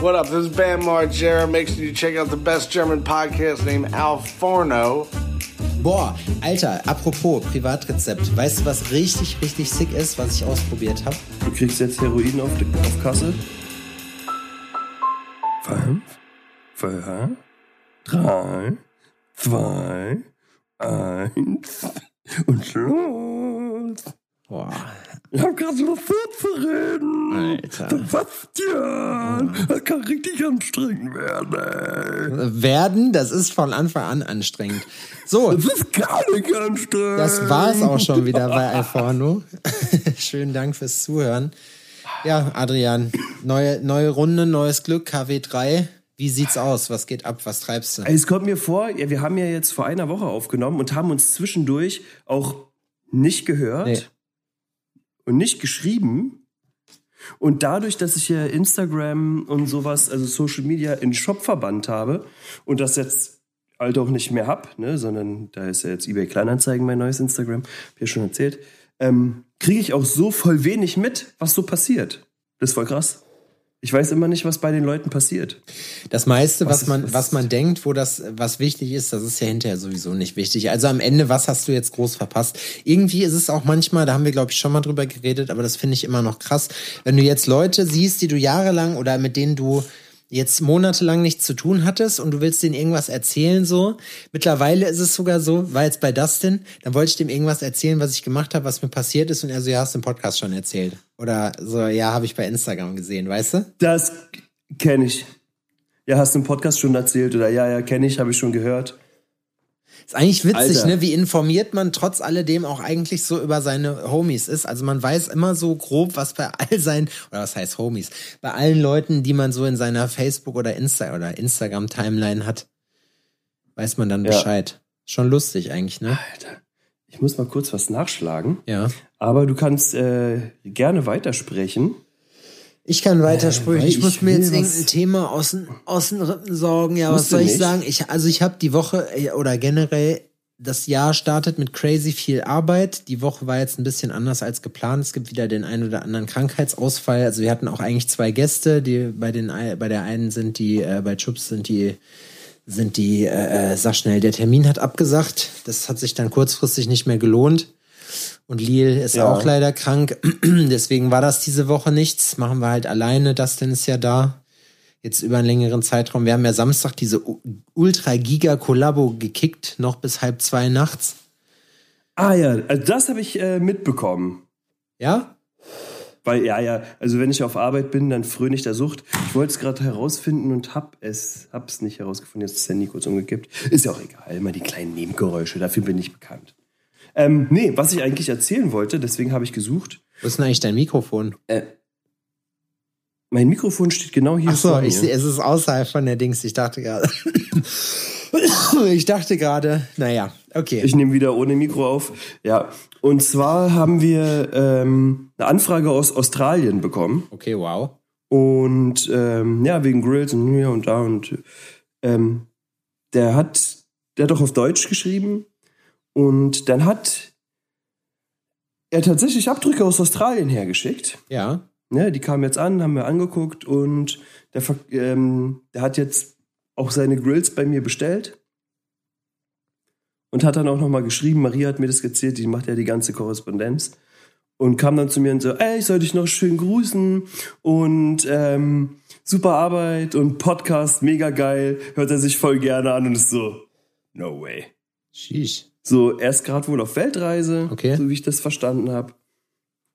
What up? This is Bam Margera. Make sure you check out the best German podcast named Al Forno. Boah, Alter, apropos Privatrezept. Weißt du, was richtig, richtig sick ist, was ich ausprobiert habe? Du kriegst jetzt Heroin auf, die, auf Kasse. Fünf, vier, drei, zwei, eins und Schluss. Boah. Ich hab gerade Lust zu reden. Alter. Sebastian, das kann richtig anstrengend werden. Ey. Werden, das ist von Anfang an anstrengend. So, Das ist gar nicht anstrengend. das war's auch schon wieder bei Alforno. Schönen Dank fürs Zuhören. Ja, Adrian, neue, neue Runde, neues Glück, KW3. Wie sieht's aus? Was geht ab? Was treibst du? Es kommt mir vor, ja, wir haben ja jetzt vor einer Woche aufgenommen und haben uns zwischendurch auch nicht gehört Nee. Und nicht geschrieben. Und dadurch, dass ich ja Instagram und sowas, also Social Media in Shop verbannt habe und das jetzt halt auch nicht mehr hab, ne, sondern da ist ja jetzt eBay Kleinanzeigen mein neues Instagram, ich ja schon erzählt, ähm, kriege ich auch so voll wenig mit, was so passiert. Das ist voll krass. Ich weiß immer nicht, was bei den Leuten passiert. Das meiste, was, Was man, was man denkt, wo das, was wichtig ist, das ist ja hinterher sowieso nicht wichtig. Also am Ende, was hast du jetzt groß verpasst? Irgendwie ist es auch manchmal, da haben wir, glaube ich, schon mal drüber geredet, aber das finde ich immer noch krass. Wenn du jetzt Leute siehst, die du jahrelang oder mit denen du jetzt monatelang nichts zu tun hattest und du willst denen irgendwas erzählen, so. Mittlerweile ist es sogar so, war jetzt bei Dustin, dann wollte ich dem irgendwas erzählen, was ich gemacht habe, was mir passiert ist und er so, ja, hast du im Podcast schon erzählt. Oder so, ja, habe ich bei Instagram gesehen, weißt du? Das kenne ich. Ja, hast du im Podcast schon erzählt oder ja, ja, kenne ich, habe ich schon gehört. Ist eigentlich witzig, Alter. ne? Wie informiert man trotz alledem auch eigentlich so über seine Homies ist. Also man weiß immer so grob, was bei all seinen, oder was heißt Homies, bei allen Leuten, die man so in seiner Facebook oder Insta oder Instagram Timeline hat, weiß man dann Ja. Bescheid. Schon lustig eigentlich, ne? Alter, ich muss mal kurz was nachschlagen. Ja. Aber du kannst äh, gerne weitersprechen. Ich kann weitersprechen. weil ich muss ich mir will jetzt irgendein Thema aus den, aus den Rippen sorgen. Ja, was soll ich nicht. sagen? Ich, also ich habe die Woche äh, oder generell das Jahr startet mit crazy viel Arbeit. Die Woche war jetzt ein bisschen anders als geplant. Es gibt wieder den einen oder anderen Krankheitsausfall. Also wir hatten auch eigentlich zwei Gäste, die bei den ei- bei der einen sind die äh, bei Chups sind die sind die äh, äh, sag schnell, der Termin hat abgesagt. Das hat sich dann kurzfristig nicht mehr gelohnt. Und Lil ist Ja. auch leider krank. Deswegen war das diese Woche nichts. Machen wir halt alleine. Dustin ist ja da. Jetzt über einen längeren Zeitraum. Wir haben ja Samstag diese Ultra-Giga-Kollabo gekickt, noch bis halb zwei nachts. Ah ja, also das habe ich äh, mitbekommen. Ja? Weil, ja, ja, also wenn ich auf Arbeit bin, dann fröne ich der Sucht. Ich wollte es gerade herausfinden und hab es, hab's nicht herausgefunden. Jetzt ist der Handy kurz umgekippt. Ist ja auch egal, immer die kleinen Nebengeräusche, dafür bin ich bekannt. Ähm, nee, was ich eigentlich erzählen wollte, deswegen habe ich gesucht. Wo ist denn eigentlich dein Mikrofon? Mein Mikrofon steht genau hier Ach so, ich es ist außerhalb von der Dings. Ich dachte gerade. ich dachte gerade, naja, okay. Ich nehme wieder ohne Mikro auf. Ja, und zwar haben wir ähm, eine Anfrage aus Australien bekommen. okay, wow. Und ähm, ja, wegen Grills und hier und da und ähm, der hat, der hat doch auf Deutsch geschrieben und dann hat er tatsächlich Abdrücke aus Australien hergeschickt. Ja. Ne, die kamen jetzt an, haben wir angeguckt und der, ähm, der hat jetzt auch seine Grills bei mir bestellt und hat dann auch nochmal geschrieben, Maria hat mir das erzählt, die macht ja die ganze Korrespondenz und kam dann zu mir und so, ey, ich soll dich noch schön grüßen und ähm, super Arbeit und Podcast, mega geil, hört er sich voll gerne an und ist so, no way. Sheesh. So, er ist gerade wohl auf Weltreise, Okay. so wie ich das verstanden habe.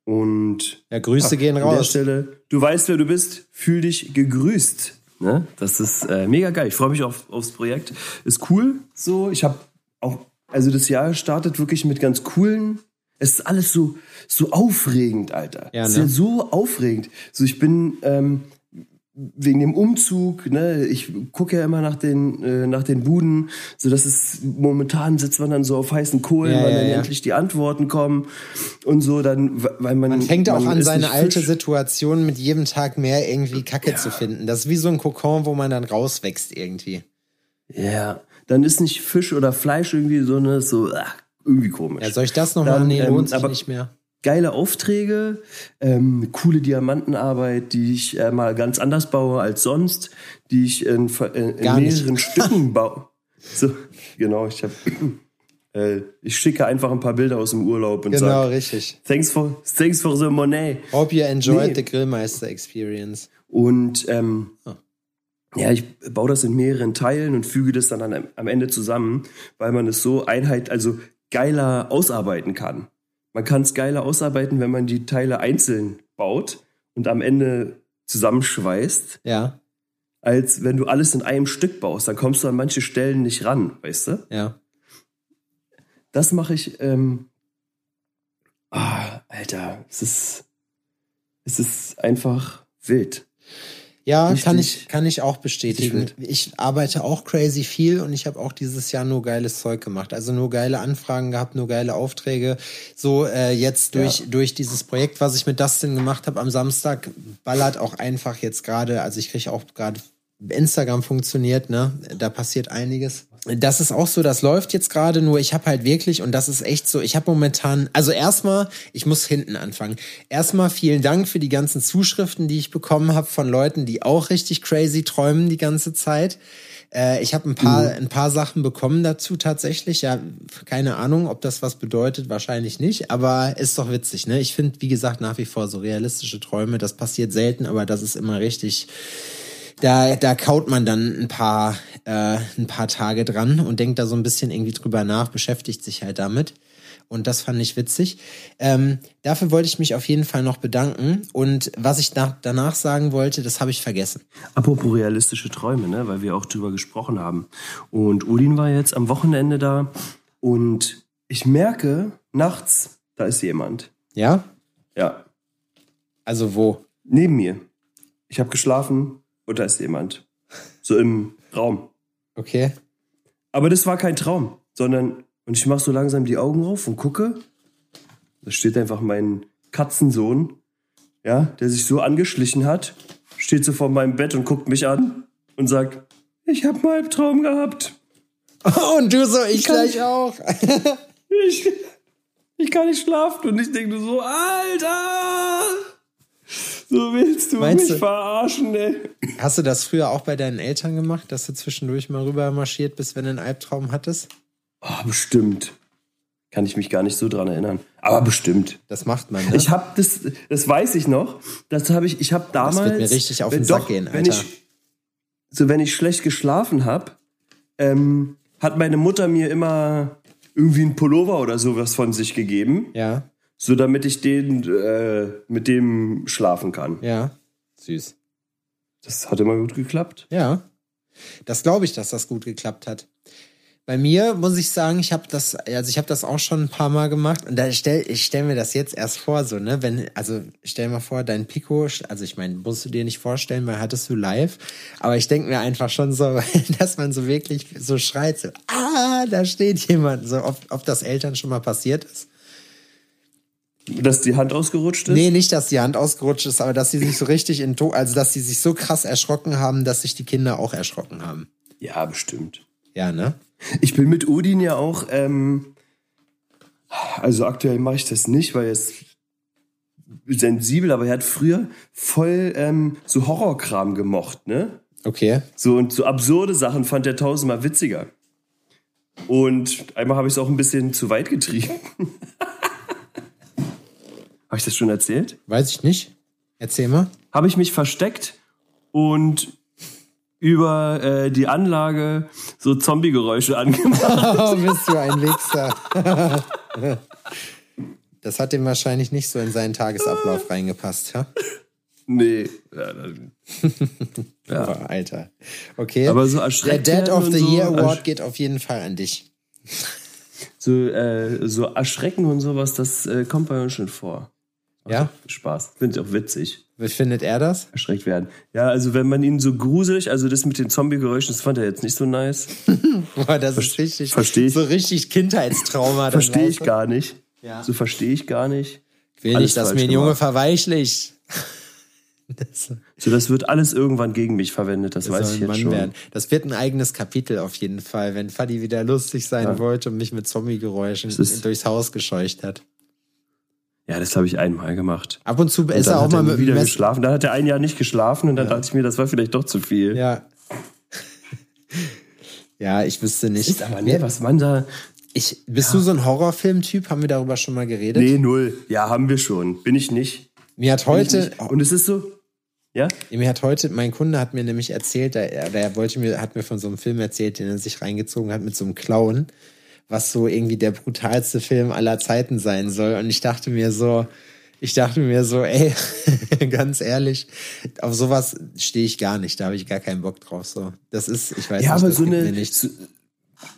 Und Ja, Grüße gehen an der raus. Stelle, du weißt, wer du bist, fühl dich gegrüßt. Ne? Das ist äh, mega geil. Ich freue mich auf, aufs Projekt. Ist cool. So, ich habe auch, also das Jahr startet wirklich mit ganz coolen. Es ist alles so so aufregend, Alter. Ja, es ist ne? ja so aufregend. So, ich bin ähm, wegen dem Umzug, ne, ich gucke ja immer nach den, äh, nach den Buden, so dass es momentan sitzt man dann so auf heißen Kohlen, Ja, weil ja, dann ja. endlich die Antworten kommen und so, dann, weil man. Man fängt auch man an, ist seine alte Fisch. Situation mit jedem Tag mehr irgendwie Kacke zu finden. Das ist wie so ein Kokon, wo man dann rauswächst irgendwie. Ja, dann ist nicht Fisch oder Fleisch irgendwie so eine, so, ach, irgendwie komisch. Ja, soll ich das nochmal? Nee, ähm, lohnt sich aber- nicht mehr. Geile Aufträge, ähm, coole Diamantenarbeit, die ich äh, mal ganz anders baue als sonst, die ich in, in, in mehreren Stücken baue. So, genau, ich habe äh, ich schicke einfach ein paar Bilder aus dem Urlaub und Genau, sage, richtig. thanks for, thanks for the money. Hope you enjoyed Nee. the Grillmeister Experience. Und ähm, Ah. ja, ich baue das in mehreren Teilen und füge das dann am, am Ende zusammen, weil man es so einheit, also geiler ausarbeiten kann. Man kann es geiler ausarbeiten, wenn man die Teile einzeln baut und am Ende zusammenschweißt, Ja, als wenn du alles in einem Stück baust. Dann kommst du an manche Stellen nicht ran, weißt du? ja. Das mache ich. Ähm, ah, Alter, es ist, es ist einfach wild. Ja, Richtig- kann ich, kann ich auch bestätigen. Ich arbeite auch crazy viel und ich habe auch dieses Jahr nur geiles Zeug gemacht. Also nur geile Anfragen gehabt, nur geile Aufträge. So äh, jetzt durch, Ja. durch dieses Projekt, was ich mit Dustin gemacht habe am Samstag, ballert auch einfach jetzt gerade, also ich kriege auch gerade Instagram funktioniert, ne? Da passiert einiges. Das ist auch so, das läuft jetzt gerade, nur ich habe halt wirklich, und das ist echt so, ich habe momentan, also erstmal, ich muss hinten anfangen. Erstmal vielen Dank für die ganzen Zuschriften, die ich bekommen habe von Leuten, die auch richtig crazy träumen die ganze Zeit. Äh, ich habe ein paar, ein paar Sachen bekommen dazu tatsächlich. Ja, keine Ahnung, ob das was bedeutet, wahrscheinlich nicht, aber ist doch witzig, ne? Ich finde, wie gesagt, nach wie vor so realistische Träume, das passiert selten, aber das ist immer richtig da, da kaut man dann ein paar, äh, ein paar Tage dran und denkt da so ein bisschen irgendwie drüber nach, beschäftigt sich halt damit. Und das fand ich witzig. Ähm, dafür wollte ich mich auf jeden Fall noch bedanken. Und was ich nach, danach sagen wollte, das habe ich vergessen. Apropos realistische Träume, ne? weil wir auch drüber gesprochen haben. Und Udin war jetzt am Wochenende da und ich merke, nachts, da ist jemand. Ja? Ja, Also wo? neben mir. Ich habe geschlafen und da ist jemand. So im Raum. Okay. Aber das war kein Traum, sondern, und ich mache so langsam die Augen auf und gucke. Da steht einfach mein Katzensohn, ja, der sich so angeschlichen hat, steht so vor meinem Bett und guckt mich an und sagt, ich habe einen Albtraum gehabt. Und du so, ich kann gleich nicht- auch. Ich, ich kann nicht schlafen. Und ich denke so, Alter! So willst du Meinst mich du- verarschen, ey. Hast du das früher auch bei deinen Eltern gemacht, dass du zwischendurch mal rüber marschiert bist, wenn du einen Albtraum hattest? Oh, bestimmt. Kann ich mich gar nicht so dran erinnern. Aber bestimmt. Das macht man, ne? Ich habe das, das weiß ich noch. Das habe ich, ich habe damals. wird mir richtig auf den wenn Sack doch, gehen, Wenn Alter. ich, so wenn ich schlecht geschlafen habe, ähm, hat meine Mutter mir immer irgendwie einen Pullover oder sowas von sich gegeben, ja, so damit ich den äh, mit dem schlafen kann. ja. Süß. Das hat immer gut geklappt. Ja, das glaube ich, dass das gut geklappt hat. Bei mir muss ich sagen, ich habe das, also ich habe das auch schon ein paar Mal gemacht und da stell, ich stelle mir das jetzt erst vor, so ne, wenn, also stell mal vor, dein Pico, also ich meine, musst du dir nicht vorstellen, weil hattest du live, aber ich denke mir einfach schon so, dass man so wirklich so schreit, so, ah, da steht jemand, so, ob, ob das Eltern schon mal passiert ist. Dass die Hand ausgerutscht ist? Nee, nicht, dass die Hand ausgerutscht ist, aber dass sie sich so richtig in, To- also dass sie sich so krass erschrocken haben, dass sich die Kinder auch erschrocken haben. Ja, bestimmt. Ja, ne? Ich bin mit Odin ja auch, ähm, also aktuell mache ich das nicht, weil er ist sensibel, aber er hat früher voll ähm, so Horrorkram gemocht, ne? Okay. So und so absurde Sachen fand er tausendmal witziger. Und einmal habe ich es auch ein bisschen zu weit getrieben. habe ich das schon erzählt? Weiß ich nicht. Erzähl mal. Habe ich mich versteckt und über äh, die Anlage so Zombie-Geräusche angemacht. Oh, bist du ein Wichser. Das hat dem wahrscheinlich nicht so in seinen Tagesablauf reingepasst, ja? nee. Ja, dann- Oh, Alter. Okay. Aber so Der werden of the so, Year Award geht auf jeden Fall an dich. So, äh, so erschrecken und sowas, das äh, kommt bei uns schon vor. Ja? Spaß. Finde ich auch witzig. Wie findet er das? Erschreckt werden. Ja, also wenn man ihn so gruselig, also das mit den Zombie-Geräuschen, das fand er jetzt nicht so nice. Boah, das ist richtig, versteh ich. so richtig Kindheitstrauma. Verstehe ich gar nicht. Ja. So verstehe ich gar nicht. Ich will Alles nicht, dass mir ein Junge verweichlicht. Das So, das wird alles irgendwann gegen mich verwendet, das, weiß soll ich jetzt Mann schon. werden. Das wird ein eigenes Kapitel auf jeden Fall, wenn Fadi wieder lustig sein wollte und mich mit Zombie-Geräuschen durchs Haus gescheucht hat. Ja, das habe ich einmal gemacht. Ab und zu ist er auch hat mal er mit wieder Messer. geschlafen. Dann hat er ein Jahr nicht geschlafen und dann dachte ich mir, das war vielleicht doch zu viel. Ja. ja, ich wüsste nicht. Ist aber ne, was man da. Ich, bist du so ein Horrorfilm-Typ? Haben wir darüber schon mal geredet? Nee, null. Ja, haben wir schon. Bin ich nicht. Mir hat heute, nicht. Und es ist so. Ja? mir hat heute, mein Kunde hat mir nämlich erzählt, der, der wollte mir, hat mir von so einem Film erzählt, den er sich reingezogen hat mit so einem Clown, was so irgendwie der brutalste Film aller Zeiten sein soll. Und ich dachte mir so, ich dachte mir so, ey, ganz ehrlich, auf sowas stehe ich gar nicht. Da habe ich gar keinen Bock drauf. So, das ist, ich weiß Ja, nicht, aber so eine. So,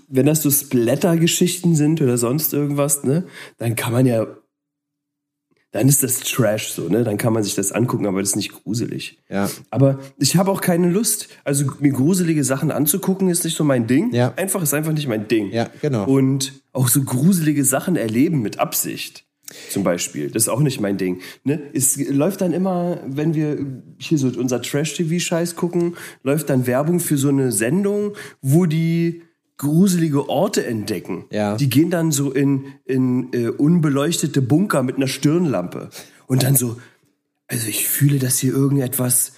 wenn das so Splatter-Geschichten sind oder sonst irgendwas, ne, dann kann man ja. Dann ist das Trash so, ne? Dann kann man sich das angucken, aber das ist nicht gruselig. Ja, Aber ich habe auch keine Lust. Also mir gruselige Sachen anzugucken ist nicht so mein Ding. Ja. Einfach ist einfach nicht mein Ding. Ja, genau. Und auch so gruselige Sachen erleben mit Absicht. Zum Beispiel. Das ist auch nicht mein Ding. Ne? Es läuft dann immer, wenn wir hier so unser Trash-TV-Scheiß gucken, läuft dann Werbung für so eine Sendung, wo die gruselige Orte entdecken. Ja. Die gehen dann so in, in äh, unbeleuchtete Bunker mit einer Stirnlampe. Und dann so, also ich fühle, dass hier irgendetwas,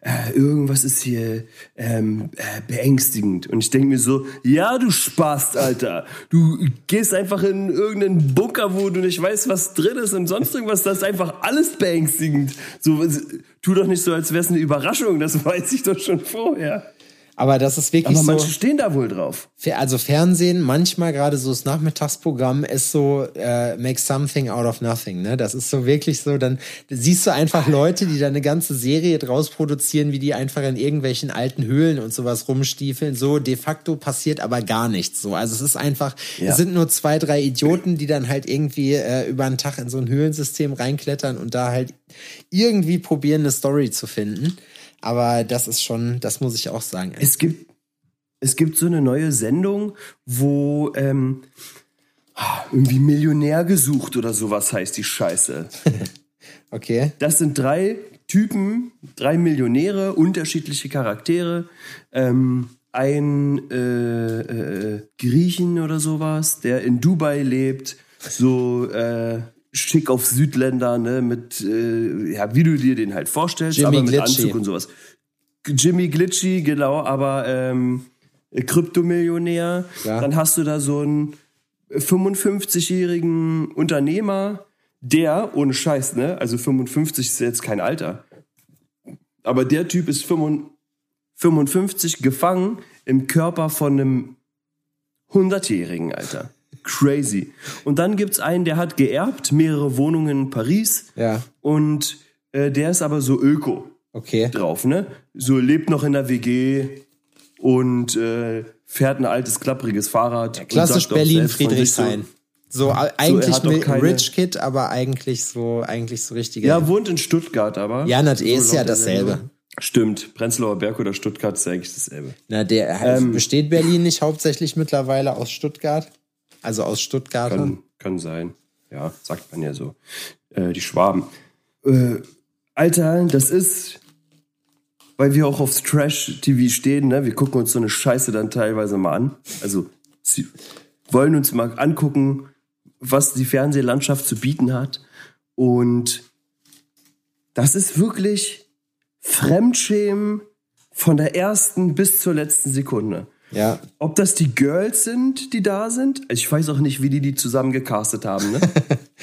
äh, irgendwas ist hier ähm, äh, beängstigend. Und ich denke mir so, ja, du Spast, Alter. Du gehst einfach in irgendeinen Bunker, wo du nicht weißt, was drin ist und sonst irgendwas. Das ist einfach alles beängstigend. So, tu doch nicht so, als wäre es eine Überraschung. Das weiß ich doch schon vorher. Aber das ist wirklich Aber so. manche stehen da wohl drauf. Also Fernsehen, manchmal gerade so das Nachmittagsprogramm ist so äh, make something out of nothing, ne? Das ist so wirklich so, dann siehst du einfach Leute, die da eine ganze Serie draus produzieren, wie die einfach in irgendwelchen alten Höhlen und sowas rumstiefeln. So de facto passiert aber gar nichts. So, also es ist einfach, Ja. es sind nur zwei, drei Idioten, die dann halt irgendwie äh, über einen Tag in so ein Höhlensystem reinklettern und da halt irgendwie probieren, eine Story zu finden. Aber das ist schon, das muss ich auch sagen. Es gibt, es gibt so eine neue Sendung, wo ähm, irgendwie Millionär gesucht oder sowas heißt die Scheiße. Okay. Das sind drei Typen, drei Millionäre, unterschiedliche Charaktere. Ähm, ein äh, äh, Griechen oder sowas, der in Dubai lebt, so äh, schick auf Südländer, ne, mit, äh, ja, wie du dir den halt vorstellst, Jimmy aber mit Glitchy. Anzug und sowas. Jimmy Glitchy, genau, aber ähm, Kryptomillionär. Ja. Dann hast du da so einen 55-jährigen Unternehmer, der, ohne Scheiß, ne, also 55 ist jetzt kein Alter, aber der Typ ist 55 55 gefangen im Körper von einem 100-jährigen, Alter. Crazy. Und dann gibt's einen, der hat geerbt, mehrere Wohnungen in Paris Ja. und äh, der ist aber so öko Okay. drauf, ne? So lebt noch in der WG und äh, fährt ein altes, klappriges Fahrrad. und Klassisch sagt auch Berlin, selbst von sich Friedrichshain. So, a- eigentlich mit keine- Rich Kid, aber eigentlich so, eigentlich so richtige. So, ja, wohnt in Stuttgart aber. Ja, nat- ist ja dasselbe. Stimmt. Prenzlauer Berg oder Stuttgart ist eigentlich dasselbe. Na, der Ähm, besteht Berlin nicht hauptsächlich mittlerweile aus Stuttgart? Also aus Stuttgart. Kann, kann sein. Ja, sagt man ja so. Äh, die Schwaben. Äh, Alter, das ist, weil wir auch aufs Trash-TV stehen, ne? Wir gucken uns so eine Scheiße dann teilweise mal an. Also, sie wollen uns mal angucken, was die Fernsehlandschaft zu bieten hat. Und das ist wirklich Fremdschämen von der ersten bis zur letzten Sekunde. Ja. Ob das die Girls sind, die da sind? Ich weiß auch nicht, wie die die zusammen gecastet haben. Ne?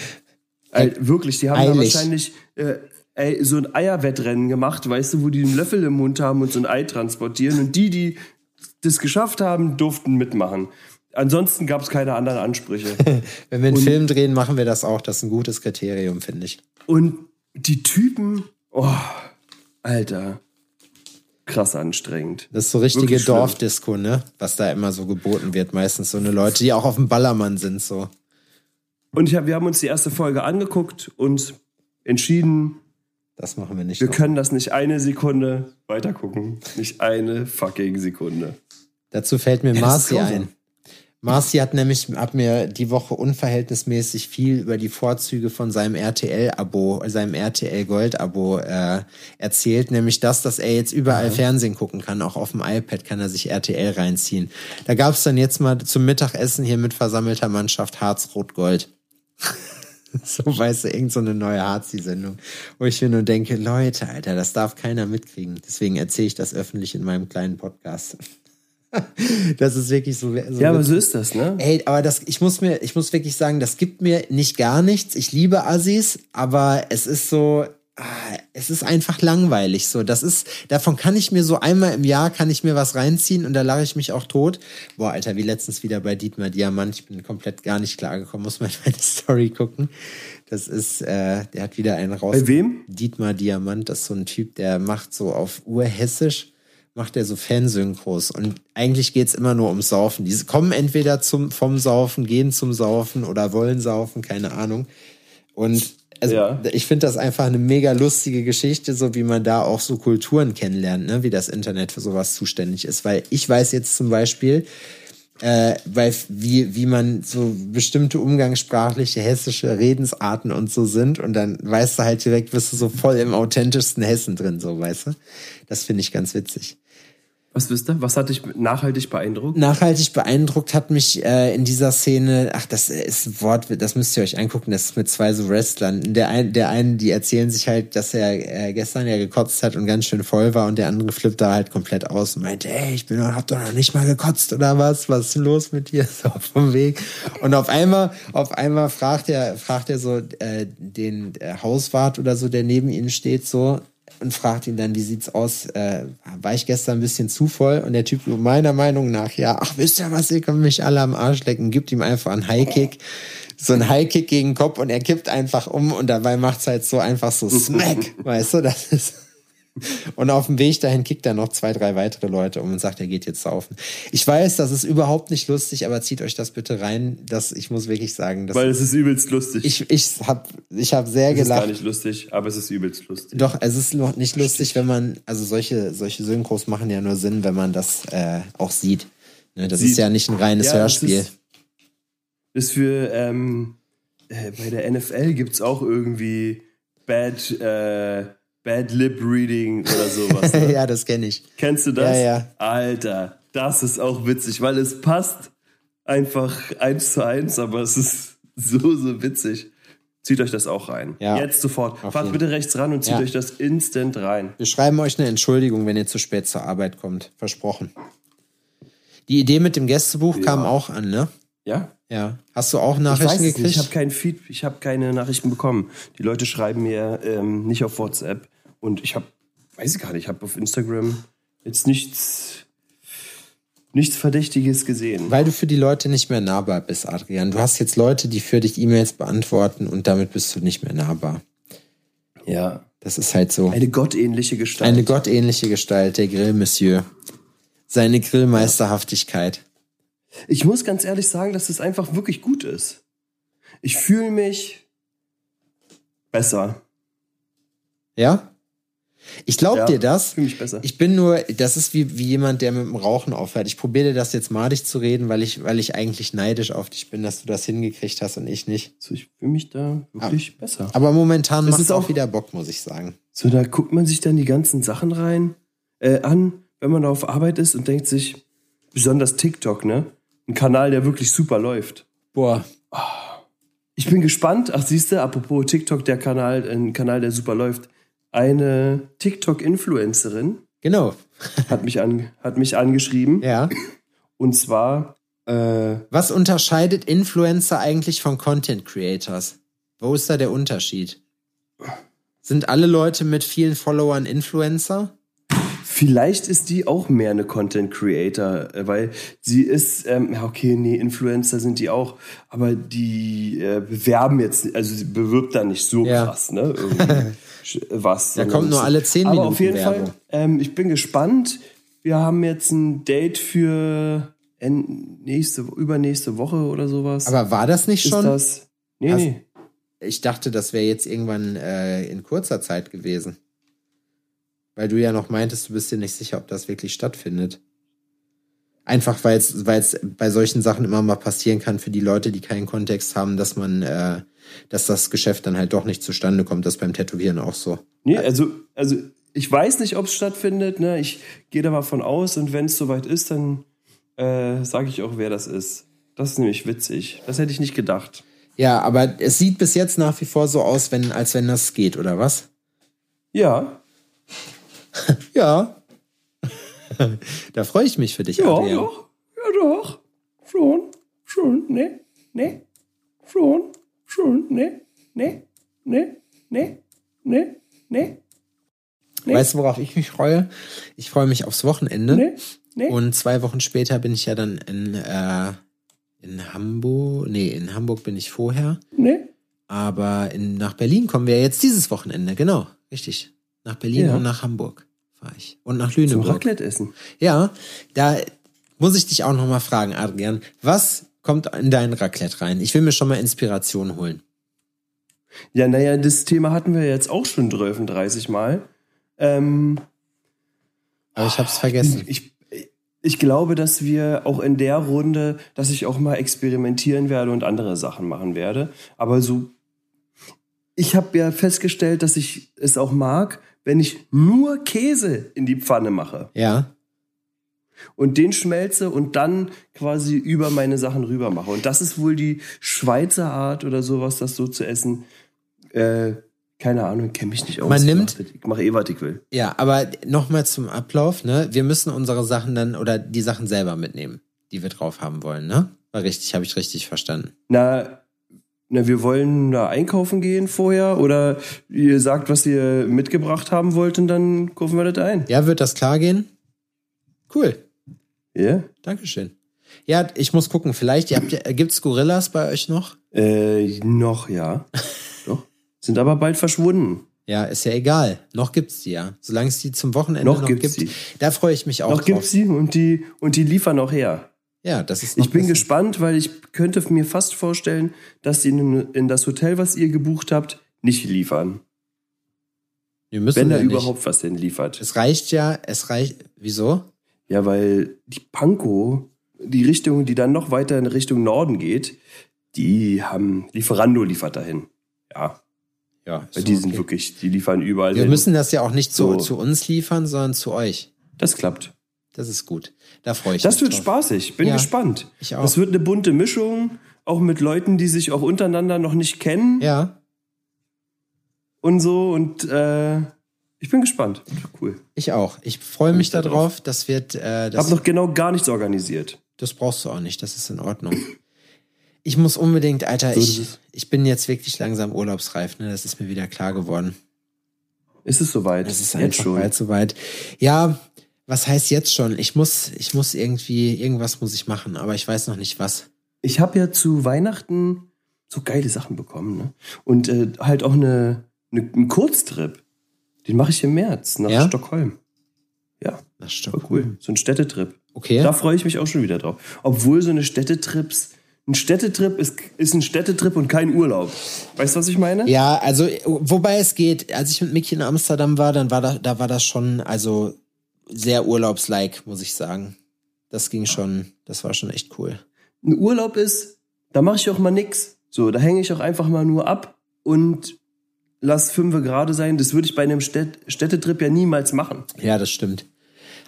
Ey, wirklich, die haben da Eilig. wahrscheinlich äh, ey, so ein Eierwettrennen gemacht, weißt du, wo die einen Löffel im Mund haben und so ein Ei transportieren. Und die, die das geschafft haben, durften mitmachen. Ansonsten gab es keine anderen Ansprüche. Wenn wir einen Film drehen, machen wir das auch. Das ist ein gutes Kriterium, finde ich. Und die Typen, oh, Alter, krass anstrengend. Das ist so richtige. Dorfdisco, ne? Was da immer so geboten wird. Meistens so eine Leute, die auch auf dem Ballermann sind, so. Und hab, wir haben uns die erste Folge angeguckt und entschieden, Das machen wir nicht. Wir noch. können das nicht eine Sekunde weitergucken. Nicht eine fucking Sekunde. Dazu fällt mir Marci grausam. ein. Marci hat nämlich, hat mir die Woche unverhältnismäßig viel über die Vorzüge von seinem RTL-Abo, seinem RTL-Gold-Abo äh, erzählt, nämlich das, dass er jetzt überall Fernsehen gucken kann, auch auf dem iPad kann er sich RTL reinziehen. Da gab's dann jetzt mal zum Mittagessen hier mit versammelter Mannschaft Harz-Rot-Gold. so weißt du, irgend so eine neue Harzi-Sendung, wo ich mir nur denke, Leute, Alter, das darf keiner mitkriegen. Deswegen erzähle ich das öffentlich in meinem kleinen Podcast. das ist wirklich so. so ja, aber so ist das, ne? Ey, aber das, ich muss mir, ich muss wirklich sagen, das gibt mir nicht gar nichts. Ich liebe Assis, aber es ist so, ah, es ist einfach langweilig. So, das ist, davon kann ich mir so einmal im Jahr kann ich mir was reinziehen und da lache ich mich auch tot. Boah, Alter, wie letztens wieder bei Dietmar Diamant. Ich bin komplett gar nicht klargekommen. Muss mal in meine Story gucken. Das ist, äh, der hat wieder einen raus. Bei wem? Dietmar Diamant. Das ist so ein Typ, der macht so auf Urhessisch macht er so Fansynchros und eigentlich geht's immer nur ums Saufen. Die kommen entweder zum, vom Saufen, gehen zum Saufen oder wollen saufen, keine Ahnung. Und also Ja. ich finde das einfach eine mega lustige Geschichte, so wie man da auch so Kulturen kennenlernt, ne? wie das Internet für sowas zuständig ist. Weil ich weiß jetzt zum Beispiel, äh, weil wie, wie man so bestimmte umgangssprachliche hessische Redensarten und so sind und dann weißt du halt direkt, bist du so voll im authentischsten Hessen drin, so weißt du. Das finde ich ganz witzig. Was wisst ihr? Was hat dich nachhaltig beeindruckt? Nachhaltig beeindruckt hat mich äh, in dieser Szene, ach, das ist ein Wort, das müsst ihr euch angucken, das ist mit zwei so Wrestlern. Der, ein, der eine, die erzählen sich halt, dass er äh, gestern ja gekotzt hat und ganz schön voll war und der andere flippt da halt komplett aus und meinte, ey, ich bin hab doch noch nicht mal gekotzt oder was? Was ist denn los mit dir? So vom Weg. Und auf einmal, auf einmal fragt er, fragt er so äh, den äh, Hauswart oder so, der neben ihnen steht, so, und fragt ihn dann, wie sieht's aus? Äh, war ich gestern ein bisschen zu voll? Und der Typ, meiner Meinung nach, ja, ach, wisst ihr was, ihr könnt mich alle am Arsch lecken, gibt ihm einfach einen Highkick, so einen Highkick gegen den Kopf und er kippt einfach um und dabei macht's halt so einfach so Smack, weißt du, das ist. Und auf dem Weg dahin kickt er noch zwei, drei weitere Leute um und sagt, er geht jetzt saufen. Ich weiß, das ist überhaupt nicht lustig, aber zieht euch das bitte rein. Das, ich muss wirklich sagen, das Weil es ist übelst lustig. ich, ich hab, ich hab sehr es ist gar gelacht. nicht lustig, aber es ist übelst lustig. Doch, es ist noch nicht lustig, wenn man, also solche, solche Synchros machen ja nur Sinn, wenn man das äh, auch sieht. Ne, das Sieht. ist ja nicht ein reines Ja, Hörspiel. Ist, ist für, ähm, äh, bei der NFL gibt's auch irgendwie Bad, äh, Bad Lip Reading oder sowas. Ne? ja, das kenne ich. Kennst du das? Ja, ja. Alter, das ist auch witzig, weil es passt einfach eins zu eins, aber es ist so, so witzig. Zieht euch das auch rein. Ja. Jetzt sofort. Auf Fahrt jeden. bitte rechts ran und zieht Ja. euch das instant rein. Wir schreiben euch eine Entschuldigung, wenn ihr zu spät zur Arbeit kommt. Versprochen. Die Idee mit dem Gästebuch kam auch an, ne? Ja? Ja. Hast du auch Ich Nachrichten nicht. gekriegt? Ich habe kein Feed, ich habe keine Nachrichten bekommen. Die Leute schreiben mir ähm, nicht auf WhatsApp und ich habe, weiß ich gar nicht, ich habe auf Instagram jetzt nichts, nichts Verdächtiges gesehen. Weil du für die Leute nicht mehr nahbar bist, Adrian. Du hast jetzt Leute, die für dich E-Mails beantworten und damit bist du nicht mehr nahbar. Ja. Das ist halt so. Eine gottähnliche Gestalt. Eine gottähnliche Gestalt, der Grillmonsieur. Seine Grillmeisterhaftigkeit. Ich muss ganz ehrlich sagen, dass es einfach wirklich gut ist. Ich fühle mich besser. Ja? Ich glaub Ja, dir das. Mich besser. Ich bin nur, das ist wie, wie jemand, der mit dem Rauchen aufhört. Ich probiere dir das jetzt madig zu reden, weil ich, weil ich eigentlich neidisch auf dich bin, dass du das hingekriegt hast und ich nicht. so, ich fühle mich da wirklich besser. Aber momentan macht ist es auch auch- wieder Bock, muss ich sagen. So, da guckt man sich dann die ganzen Sachen rein, äh, an, wenn man da auf Arbeit ist und denkt sich, besonders TikTok, ne? Ein Kanal, der wirklich super läuft. Boah. Ich bin gespannt. Ach, siehst du, apropos TikTok, der Kanal, ein Kanal, der super läuft. Eine TikTok-Influencerin Genau. hat mich, an, hat mich angeschrieben. Ja. Und zwar, äh, Was unterscheidet Influencer eigentlich von Content Creators? Wo ist da der Unterschied? Sind alle Leute mit vielen Followern Influencer? Vielleicht ist die auch mehr eine Content Creator, äh, weil sie ist, ähm, ja okay, nee, Influencer sind die auch, aber die äh, bewerben jetzt, also sie bewirbt da nicht so Ja. krass, ne? Was. Da sondern kommt nur alle 10 aber Minuten auf jeden Werbung. Fall, ähm, ich bin gespannt. Wir haben jetzt ein Date für nächste, übernächste Woche oder sowas. Aber war das nicht ist schon? das? Nee, Hast- nee. Ich dachte, das wäre jetzt irgendwann äh, in kurzer Zeit gewesen. Weil du ja noch meintest, du bist dir nicht sicher, ob das wirklich stattfindet. Einfach weil es weil es bei solchen Sachen immer mal passieren kann für die Leute, die keinen Kontext haben, dass man, äh, dass das Geschäft dann halt doch nicht zustande kommt. Das beim Tätowieren auch so. Nee, also, also ich weiß nicht, ob es stattfindet. Ne? Ich gehe da mal von aus und wenn es soweit ist, dann äh, sage ich auch, wer das ist. Das ist nämlich witzig. Das hätte ich nicht gedacht. Ja, aber es sieht bis jetzt nach wie vor so aus, wenn, als wenn das geht, oder was? Ja. Ja. da freue ich mich für dich, Ja, Adrian. doch. Ja, doch. Schon. Schon. Ne? Ne? Schon. Schon. Ne? Ne? Ne? Ne? Ne? Ne? Nee. Weißt du, worauf ich mich freue? Ich freue mich aufs Wochenende. Ne? Ne? Und zwei Wochen später bin ich ja dann in, äh, in Hamburg. Nee, in Hamburg bin ich vorher. Ne? Aber in, nach Berlin kommen wir jetzt dieses Wochenende. Genau, richtig. Nach Berlin Ja. und nach Hamburg fahre ich. Und nach Zum Lüneburg. Raclette essen. Ja, da muss ich dich auch noch mal fragen, Adrian. Was kommt in dein Raclette rein? Ich will mir schon mal Inspiration holen. Ja, naja, das Thema hatten wir jetzt auch schon 12, 30 Mal. Ähm, Aber ich hab's vergessen. ich, ich glaube, dass wir auch in der Runde, dass ich auch mal experimentieren werde und andere Sachen machen werde. Aber so, ich habe ja festgestellt, dass ich es auch mag, wenn ich nur Käse in die Pfanne mache Ja. und den schmelze und dann quasi über meine Sachen rüber mache. Und das ist wohl die Schweizer Art oder sowas, das so zu essen. Äh, keine Ahnung, kenne mich nicht aus. Man nimmt- Ich mache eh, was ich will. Ja, aber nochmal zum Ablauf, ne? Wir müssen unsere Sachen dann oder die Sachen selber mitnehmen, die wir drauf haben wollen, ne? War richtig, habe ich richtig verstanden. Na, na, wir wollen da einkaufen gehen vorher oder ihr sagt, was ihr mitgebracht haben wollt und dann kaufen wir das ein. Ja, wird das klar gehen? Cool. Ja? Dankeschön. Ja, ich muss gucken, vielleicht, ihr habt, ja- gibt's Gorillas bei euch noch? Äh, noch, ja. Doch. Sind aber bald verschwunden. Ja, ist ja egal. Noch gibt's die ja. Solange es die zum Wochenende Noch noch, gibt's gibt, die. da freue ich mich auch noch drauf. gibt's sie und die, und die liefern auch her. Ja, das ist Ich bin gespannt, weil ich könnte mir fast vorstellen, dass sie in, in das Hotel, was ihr gebucht habt, nicht liefern. Wir müssen Wenn da ja nicht. überhaupt was denn liefert. Es reicht ja, es reicht. Wieso? Ja, weil die Pankow, die Richtung, die dann noch weiter in Richtung Norden geht, die haben, Lieferando liefert dahin. Ja, Ja, weil die sind okay. wirklich, die liefern überall Wir hin. müssen das ja auch nicht zu, So. zu uns liefern, sondern zu euch. das klappt. Das ist gut. Da freue ich Das mich. wird drauf. spaßig. Bin Ja, gespannt. ich auch. Das wird eine bunte Mischung, auch mit Leuten, die sich auch untereinander noch nicht kennen Ja, und so. Und äh, ich bin gespannt. Cool. ich auch. Ich freue mich da darauf. Das wird, äh, Hab das, noch genau gar nichts organisiert. das brauchst du auch nicht. Das ist in Ordnung. Ich muss unbedingt, Alter, So ich, ich bin jetzt wirklich langsam urlaubsreif. Ne? Das ist mir wieder klar geworden. Ist es soweit? Es ist Jetzt schon. bald soweit. Ja, was heißt jetzt schon? Ich muss, ich muss irgendwie, irgendwas muss ich machen, aber ich weiß noch nicht was. Ich habe ja zu Weihnachten so geile Sachen bekommen, ne? Und äh, halt auch eine, eine, einen Kurztrip. Den mache ich im März nach Ja? Stockholm. Ja, Nach voll Stockholm. cool. So ein Städtetrip. Okay. Da freue ich mich auch schon wieder drauf. Obwohl so eine Städtetrips, ein Städtetrip ist, ist ein Städtetrip und kein Urlaub. Weißt du, was ich meine? Ja, also wobei es geht, als ich mit Mickey in Amsterdam war, dann war da, da war das schon, also sehr urlaubslike, muss ich sagen. Das ging schon, das war schon echt cool. Ein Urlaub ist, da mache ich auch mal nix. So, da hänge ich auch einfach mal nur ab und lass fünfe gerade sein. Das würde ich bei einem Städt Städtetrip ja niemals machen. Ja, das stimmt.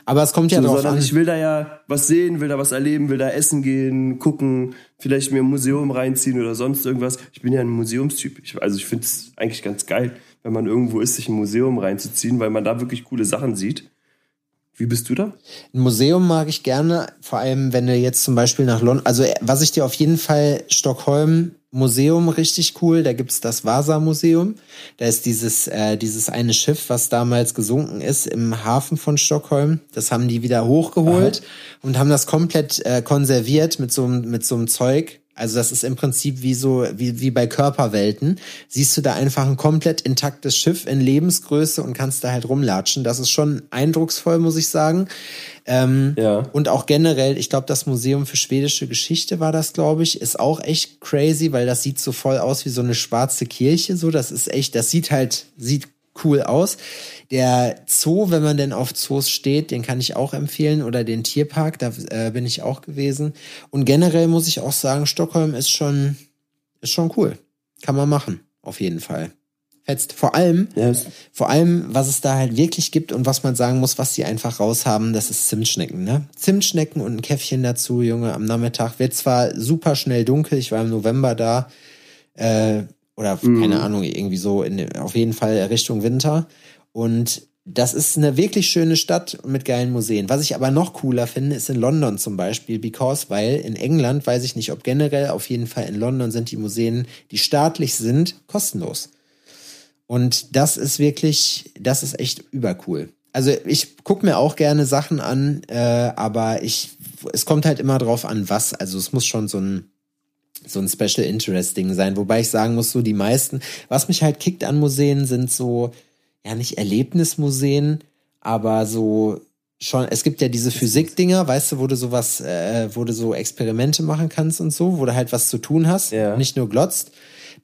Aber es kommt ja so, drauf an. ich will da ja was sehen, will da was erleben, will da essen gehen, gucken, vielleicht mir ein Museum reinziehen oder sonst irgendwas. Ich bin ja ein Museumstyp. Ich, also ich finde es eigentlich ganz geil, wenn man irgendwo ist, sich ein Museum reinzuziehen, weil man da wirklich coole Sachen sieht. Wie bist du da? Ein Museum mag ich gerne, vor allem wenn du jetzt zum Beispiel nach London, also was ich dir auf jeden Fall, Stockholm Museum richtig cool, da gibt's das Vasa-Museum, da ist dieses, äh, dieses eine Schiff, was damals gesunken ist im Hafen von Stockholm, das haben die wieder hochgeholt und haben das komplett äh, konserviert mit so, mit so einem Zeug, also das ist im Prinzip wie so, wie, wie bei Körperwelten. Siehst du da einfach ein komplett intaktes Schiff in Lebensgröße und kannst da halt rumlatschen. Das ist schon eindrucksvoll, muss ich sagen. Ähm, Ja. Und auch generell, ich glaube, das Museum für schwedische Geschichte war das, glaube ich, ist auch echt crazy, weil das sieht so voll aus wie so eine schwarze Kirche. So, das ist echt, das sieht halt, sieht cool aus. Der Zoo, wenn man denn auf Zoos steht, den kann ich auch empfehlen oder den Tierpark, da äh, bin ich auch gewesen. Und generell muss ich auch sagen, Stockholm ist schon, ist schon cool. Kann man machen, auf jeden Fall. Fetzt. Vor allem, Ja, es- vor allem, was es da halt wirklich gibt und was man sagen muss, was die einfach raushaben, das ist Zimtschnecken, ne? Zimtschnecken und ein Käffchen dazu, Junge, am Nachmittag. Wird zwar super schnell dunkel, ich war im November da, Äh, oder Mhm. keine Ahnung, irgendwie so in, auf jeden Fall Richtung Winter. Und das ist eine wirklich schöne Stadt mit geilen Museen. Was ich aber noch cooler finde, ist in London zum Beispiel, because, weil in England, weiß ich nicht, ob generell, auf jeden Fall in London sind die Museen, die staatlich sind, kostenlos. Und das ist wirklich, das ist echt übercool. Also ich guck mir auch gerne Sachen an, äh, aber ich, es kommt halt immer drauf an, was. Also es muss schon so ein so ein Special Interest Ding sein. Wobei ich sagen muss, so die meisten, was mich halt kickt an Museen, sind so, ja nicht Erlebnismuseen, aber so schon, es gibt ja diese Physik-Dinger, weißt du, wo du sowas, äh, wo du so Experimente machen kannst und so, wo du halt was zu tun hast, Ja. nicht nur glotzt.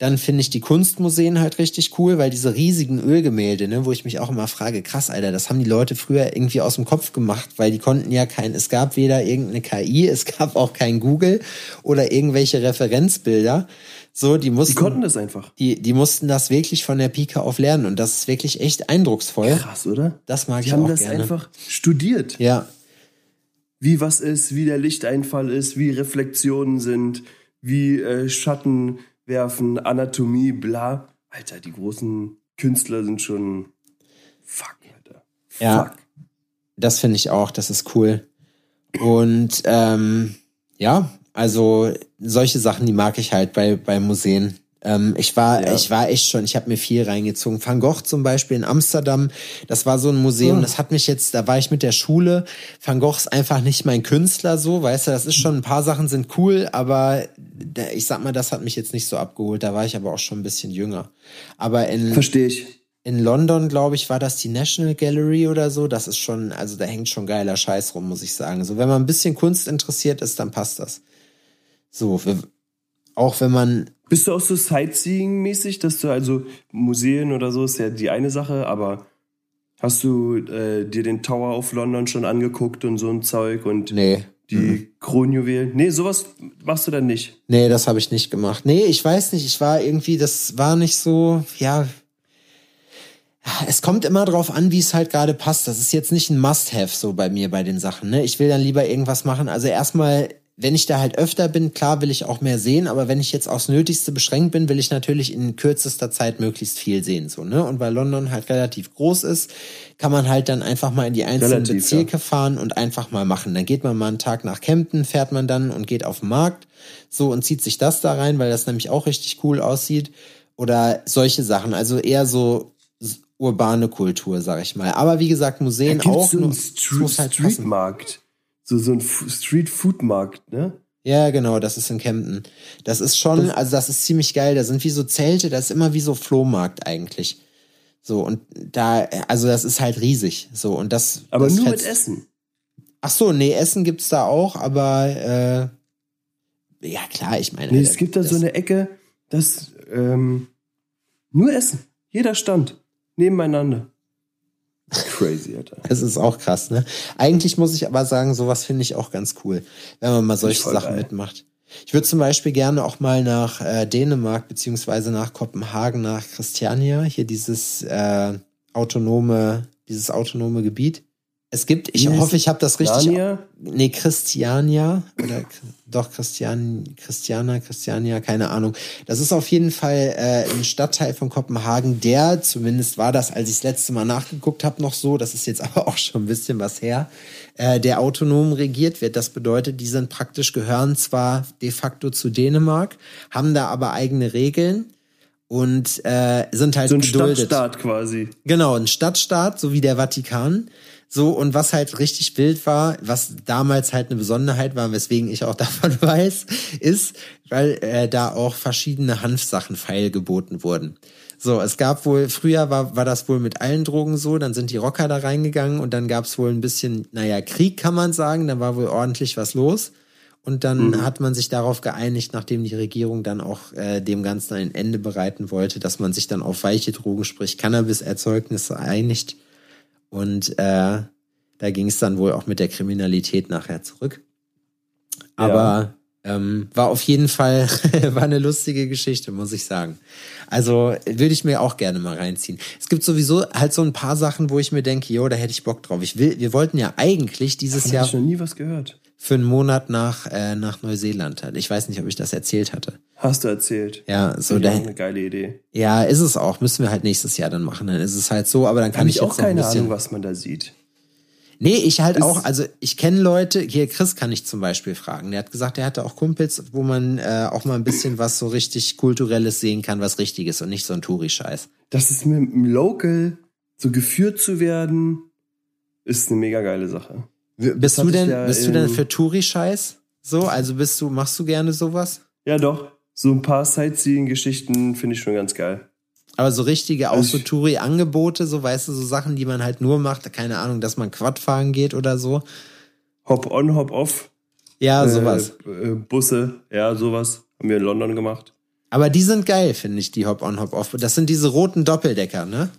Dann finde ich die Kunstmuseen halt richtig cool, weil diese riesigen Ölgemälde, ne, wo ich mich auch immer frage, krass, Alter, das haben die Leute früher irgendwie aus dem Kopf gemacht, weil die konnten ja kein, es gab weder irgendeine KI, es gab auch kein Google oder irgendwelche Referenzbilder. So, die mussten, Die konnten das einfach. die, die mussten das wirklich von der Pike auf lernen und das ist wirklich echt eindrucksvoll. Krass, oder? Das mag Die ich haben auch das gerne. einfach studiert. Ja, Wie was ist, wie der Lichteinfall ist, wie Reflexionen sind, wie äh, Schatten werfen, Anatomie, bla. Alter, die großen Künstler sind schon. Fuck, Alter. Ja. Fuck. das finde ich auch, das ist cool. Und ähm, ja, also solche Sachen, die mag ich halt bei, bei Museen. Ähm, ich war, Ja. ich war echt schon, ich habe mir viel reingezogen. Van Gogh zum Beispiel in Amsterdam, das war so ein Museum, Ah. das hat mich jetzt, da war ich mit der Schule. Van Gogh ist einfach nicht mein Künstler, so, weißt du, das ist schon, ein paar Sachen sind cool, aber ich sag mal, das hat mich jetzt nicht so abgeholt. Da war ich aber auch schon ein bisschen jünger. Aber in, Verstehe ich. in London, glaube ich, war das die National Gallery oder so. Das ist schon, also da hängt schon geiler Scheiß rum, muss ich sagen. So, wenn man ein bisschen Kunst interessiert ist, dann passt das. So, auch wenn man, Bist du auch so Sightseeing-mäßig, dass du also Museen oder so ist ja die eine Sache, aber hast du äh, dir den Tower of London schon angeguckt und so ein Zeug und nee, die Kronjuwelen? Nee, sowas machst du dann nicht. nee, das habe ich nicht gemacht. Nee, ich weiß nicht, ich war irgendwie, das war nicht so, ja, es kommt immer drauf an, wie es halt gerade passt. Das ist jetzt nicht ein Must-Have so bei mir bei den Sachen. Ne? Ich will dann lieber irgendwas machen. Also erstmal, wenn ich da halt öfter bin, klar will ich auch mehr sehen, aber wenn ich jetzt aufs Nötigste beschränkt bin, will ich natürlich in kürzester Zeit möglichst viel sehen. So, ne? Und weil London halt relativ groß ist, kann man halt dann einfach mal in die einzelnen Relativ, Bezirke fahren und einfach mal machen. Dann geht man mal einen Tag nach Kempten, fährt man dann und geht auf den Markt so und zieht sich das da rein, weil das nämlich auch richtig cool aussieht. Oder solche Sachen. Also eher so urbane Kultur, sag ich mal. Aber wie gesagt, Museen auch. einen Street, muss halt. Streetmarkt. So, so ein F- Street-Food-Markt, ne? Ja, genau, das ist in Kempten. Das ist schon, also das ist ziemlich geil. Da sind wie so Zelte, das ist immer wie so Flohmarkt eigentlich. So, und da, also das ist halt riesig. So, und das. Aber das nur fetzt. mit Essen. Ach so, nee, Essen gibt's da auch, aber äh, ja klar, ich meine. Nee, es gibt da das- so eine Ecke, das ähm, nur Essen. Jeder Stand. Nebeneinander. Crazy, Alter. Das ist auch krass, ne? Eigentlich muss ich aber sagen, sowas finde ich auch ganz cool, wenn man mal solche Sachen geil. mitmacht. Ich würde zum Beispiel gerne auch mal nach äh, Dänemark beziehungsweise nach Kopenhagen, nach Christiania, hier dieses äh, autonome, dieses autonome Gebiet. Es gibt, ich Wie hoffe, ich habe das richtig. Narnia? Nee, Christiania oder doch Christian, Christiana, Christiania, keine Ahnung. Das ist auf jeden Fall äh, ein Stadtteil von Kopenhagen, der, zumindest war das, als ich das letzte Mal nachgeguckt habe, noch so, das ist jetzt aber auch schon ein bisschen was her, äh, der autonom regiert wird. Das bedeutet, die sind praktisch, gehören zwar de facto zu Dänemark, haben da aber eigene Regeln und äh, sind halt So ein geduldet. Stadtstaat quasi. Genau, ein Stadtstaat, so wie der Vatikan. So, und was halt richtig wild war, was damals halt eine Besonderheit war, weswegen ich auch davon weiß, ist, weil äh, da auch verschiedene Hanfsachen feilgeboten wurden. So, es gab wohl, früher war, war das wohl mit allen Drogen so, dann sind die Rocker da reingegangen und dann gab es wohl ein bisschen, naja, Krieg kann man sagen, da war wohl ordentlich was los. Und dann hat man sich darauf geeinigt, nachdem die Regierung dann auch äh, dem Ganzen ein Ende bereiten wollte, dass man sich dann auf weiche Drogen, sprich Cannabis-Erzeugnisse einigt. Und äh, da ging es dann wohl auch mit der Kriminalität nachher zurück. Aber ähm, war auf jeden Fall war eine lustige Geschichte, muss ich sagen. Also würde ich mir auch gerne mal reinziehen. Es gibt sowieso halt so ein paar Sachen, wo ich mir denke, jo, da hätte ich Bock drauf. Ich will, wir wollten ja eigentlich dieses Davon Jahr hab ich noch nie was gehört. Für einen Monat nach, äh, nach Neuseeland. Ich weiß nicht, ob ich das erzählt hatte. Hast du erzählt. Ja, so dahin. eine geile Idee. Ja, ist es auch. Müssen wir halt nächstes Jahr dann machen. Dann ist es halt so, aber dann kann Habe ich, ich jetzt auch ein keine bisschen. Ahnung, was man da sieht. Nee, ich halt Ist- auch, also ich kenne Leute, hier Chris kann ich zum Beispiel fragen. Der hat gesagt, er hatte auch Kumpels, wo man äh, auch mal ein bisschen was so richtig Kulturelles sehen kann, was Richtiges und nicht so ein Touri-Scheiß. Das ist mit dem Local so geführt zu werden, ist eine mega geile Sache. Bist du denn, ja bist du denn für Touri-Scheiß? So, also bist du, machst du gerne sowas? Ja, doch. So ein paar Sightseeing-Geschichten finde ich schon ganz geil. Aber so richtige, auch Also so ich- Touri-Angebote, so weißt du, so Sachen, die man halt nur macht, keine Ahnung, dass man Quad fahren geht oder so. Hop on, hop off. Ja, sowas. Äh, äh, Busse, ja, sowas. Haben wir in London gemacht. Aber die sind geil, finde ich, die Hop-on, Hop-off. Das sind diese roten Doppeldecker, ne?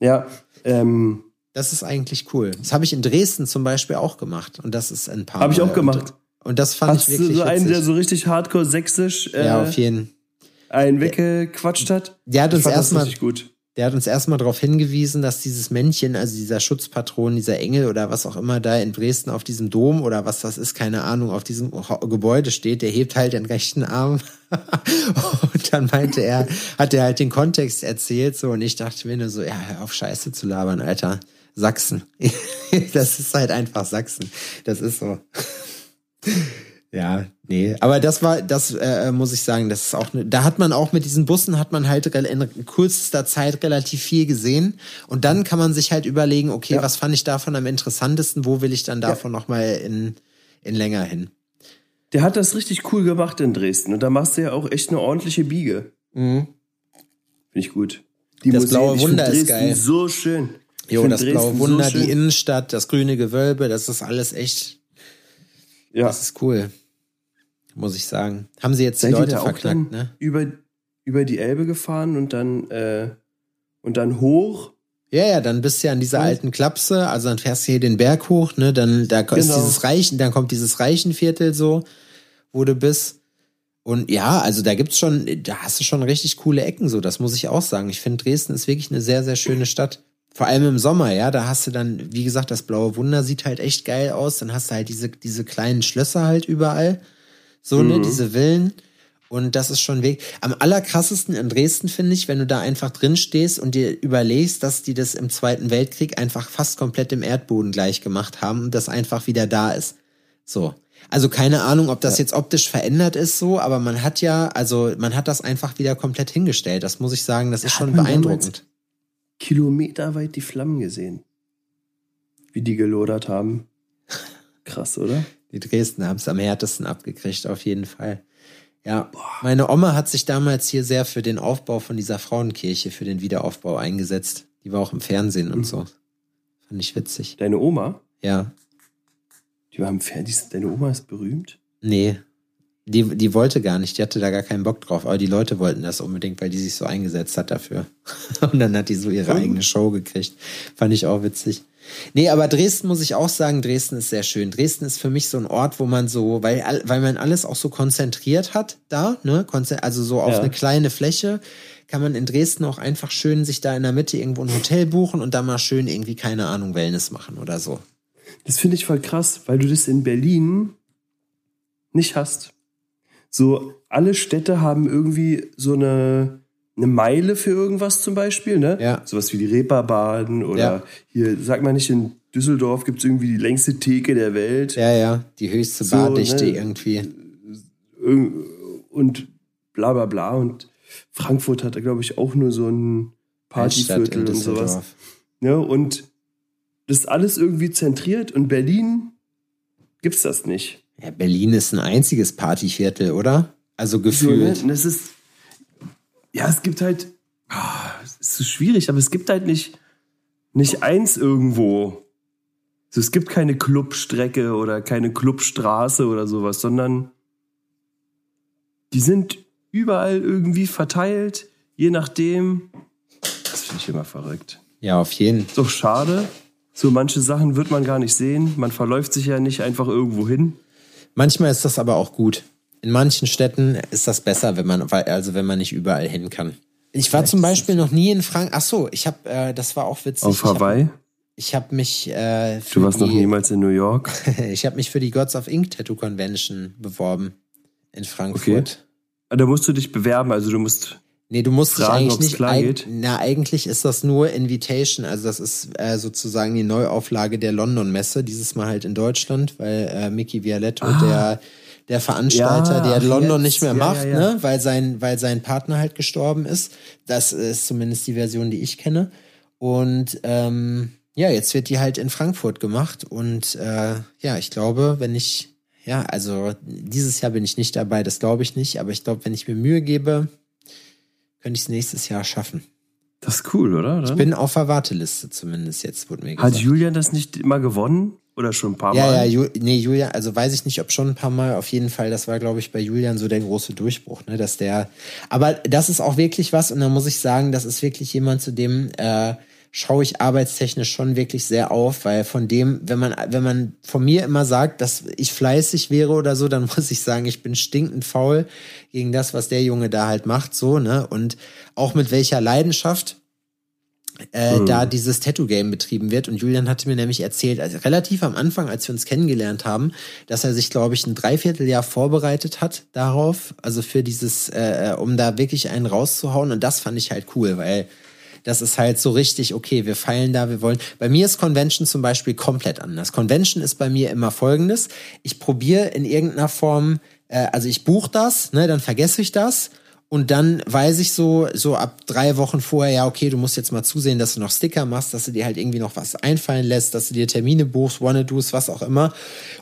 Ja, ähm, Das ist eigentlich cool. Das habe ich in Dresden zum Beispiel auch gemacht. Und das ist ein paar Habe ich auch gemacht. Und, und das fand hast ich du wirklich so einen, witzig. der so richtig hardcore sächsisch äh, ja, auf jeden einen weggequatscht hat? Der hat uns erstmal, gut. der hat uns erstmal darauf hingewiesen, dass dieses Männchen, also dieser Schutzpatron, dieser Engel oder was auch immer da in Dresden auf diesem Dom oder was das ist, keine Ahnung, auf diesem Gebäude steht, der hebt halt den rechten Arm. und dann meinte er, hat er halt den Kontext erzählt, so, und ich dachte mir nur so, ja, hör auf Scheiße zu labern, Alter. Sachsen. das ist halt einfach Sachsen. Das ist so. Ja, nee, aber das war, das äh, muss ich sagen, das ist auch, ne, da hat man auch mit diesen Bussen hat man halt in kürzester Zeit relativ viel gesehen und dann kann man sich halt überlegen, okay, Ja. was fand ich davon am interessantesten, wo will ich dann davon noch mal in in länger hin? Der hat das richtig cool gemacht in Dresden. Und da machst du ja auch echt eine ordentliche Biege. Finde ich gut. Die Das blaue ich find Wunder ist geil. so schön. Jo, das Dresden blaue Wunder, so die Innenstadt, das grüne Gewölbe, das ist alles echt, Ja. das ist cool, muss ich sagen. Haben sie jetzt die Seid ihr Leute da auch verknackt, dann ne? über, über die Elbe gefahren und dann, äh, und dann hoch? Ja, ja, dann bist du ja an dieser Und? alten Klapse, also dann fährst du hier den Berg hoch, ne, dann da ist Genau. dieses Reichen, dann kommt dieses Reichenviertel so, wo du bist. Und ja, also da gibt's schon, da hast du schon richtig coole Ecken so, das muss ich auch sagen. Ich finde Dresden ist wirklich eine sehr sehr schöne Stadt. Vor allem im Sommer, ja, da hast du dann, wie gesagt, das blaue Wunder sieht halt echt geil aus, dann hast du halt diese diese kleinen Schlösser halt überall. So, ne, diese Villen. Und das ist schon weg. Am allerkrassesten in Dresden finde ich, wenn du da einfach drin stehst und dir überlegst, dass die das im Zweiten Weltkrieg einfach fast komplett im Erdboden gleich gemacht haben und das einfach wieder da ist. So. Also keine Ahnung, ob das jetzt optisch verändert ist so, aber man hat ja, also man hat das einfach wieder komplett hingestellt. Das muss ich sagen, das ist Hat schon beeindruckend. Kilometerweit die Flammen gesehen. Wie die gelodert haben. Krass, oder? Die Dresden haben es am härtesten abgekriegt, auf jeden Fall. Ja, meine Oma hat sich damals hier sehr für den Aufbau von dieser Frauenkirche, für den Wiederaufbau eingesetzt. Die war auch im Fernsehen und so. Fand ich witzig. Deine Oma? Ja, Die war im Fernsehen. Deine Oma ist berühmt? nee. Die, die wollte gar nicht, die hatte da gar keinen Bock drauf, aber die Leute wollten das unbedingt, weil die sich so eingesetzt hat dafür. Und dann hat die so ihre eigene Show gekriegt. Fand ich auch witzig. Nee, aber Dresden muss ich auch sagen, Dresden ist sehr schön. Dresden ist für mich so ein Ort, wo man so, weil, weil man alles auch so konzentriert hat da, ne, also so auf Ja. eine kleine Fläche, kann man in Dresden auch einfach schön sich da in der Mitte irgendwo ein Hotel buchen und da mal schön irgendwie, keine Ahnung, Wellness machen oder so. Das finde ich voll krass, weil du das in Berlin nicht hast. So, alle Städte haben irgendwie so eine, eine Meile für irgendwas zum Beispiel, ne? Ja. Sowas wie die Reeperbahn oder Ja. hier, sag mal nicht, in Düsseldorf gibt's irgendwie die längste Theke der Welt. Ja, ja, die höchste So, Bardichte ne? irgendwie. Irg- Und bla bla bla. Und Frankfurt hat da, glaube ich, auch nur so ein Partyviertel und sowas. Düsseldorf. Ne? Und das ist alles irgendwie zentriert und Berlin gibt's das nicht. Ja, Berlin ist ein einziges Partyviertel, oder? Also So, gefühlt. Und das ist, ja, es gibt halt, ah, es ist so schwierig, aber es gibt halt nicht, nicht eins irgendwo. So, es gibt keine Clubstrecke oder keine Clubstraße oder sowas, sondern die sind überall irgendwie verteilt, je nachdem. Das finde ich immer verrückt. Ja, auf jeden. Ist doch schade. So manche Sachen wird man gar nicht sehen. Man verläuft sich ja nicht einfach irgendwo hin. Manchmal ist das aber auch gut. In manchen Städten ist das besser, wenn man, also wenn man nicht überall hin kann. Ich war zum Beispiel noch nie in Frank. Ach so, ich habe, äh, das war auch witzig. Auf hab- Hawaii. ich habe mich. Äh, du warst die, noch niemals in New York? ich habe mich für die Gods of Ink Tattoo Convention beworben in Frankfurt. Okay. Da musst du dich bewerben, also du musst. Nee, du musst fragen, dich eigentlich nicht. Eig Na, eigentlich ist das nur Invitation. Also das ist äh, sozusagen die Neuauflage der London Messe, dieses Mal halt in Deutschland, weil äh, Mickey Vialetto, ah. der der Veranstalter, ja, der London jetzt. nicht mehr macht, ja, ja, ne, weil sein, weil sein Partner halt gestorben ist. Das ist zumindest die Version, die ich kenne. Und ähm, ja, jetzt wird die halt in Frankfurt gemacht. Und äh, ja, ich glaube, wenn ich, ja, also dieses Jahr bin ich nicht dabei, das glaube ich nicht, aber ich glaube, wenn ich mir Mühe gebe, könnte ich es nächstes Jahr schaffen. Das ist cool, oder? Dann? Ich bin auf der Warteliste zumindest jetzt, wurde mir gesagt. Hat Julian das nicht immer gewonnen? Oder schon ein paar Mal? Ja, ja, nee, Julian, also weiß ich nicht, ob schon ein paar Mal. Auf jeden Fall, das war, glaube ich, bei Julian so der große Durchbruch, ne, dass der. Aber das ist auch wirklich was, und da muss ich sagen, das ist wirklich jemand, zu dem äh, schaue ich arbeitstechnisch schon wirklich sehr auf, weil von dem, wenn man, wenn man von mir immer sagt, dass ich fleißig wäre oder so, dann muss ich sagen, ich bin stinkend faul gegen das, was der Junge da halt macht, so, ne? Und auch mit welcher Leidenschaft äh, mhm. da dieses Tattoo-Game betrieben wird. Und Julian hatte mir nämlich erzählt, also relativ am Anfang, als wir uns kennengelernt haben, dass er sich, glaube ich, ein Dreivierteljahr vorbereitet hat darauf, also für dieses, äh, um da wirklich einen rauszuhauen. Und das fand ich halt cool, weil das ist halt so richtig, okay, wir feilen da, wir wollen. Bei mir ist Convention zum Beispiel komplett anders. Convention ist bei mir immer folgendes. Ich probiere in irgendeiner Form, äh, also ich buche das, ne, dann vergesse ich das und dann weiß ich so, so ab drei Wochen vorher, ja, okay, du musst jetzt mal zusehen, dass du noch Sticker machst, dass du dir halt irgendwie noch was einfallen lässt, dass du dir Termine buchst, Wanna-Dos, was auch immer.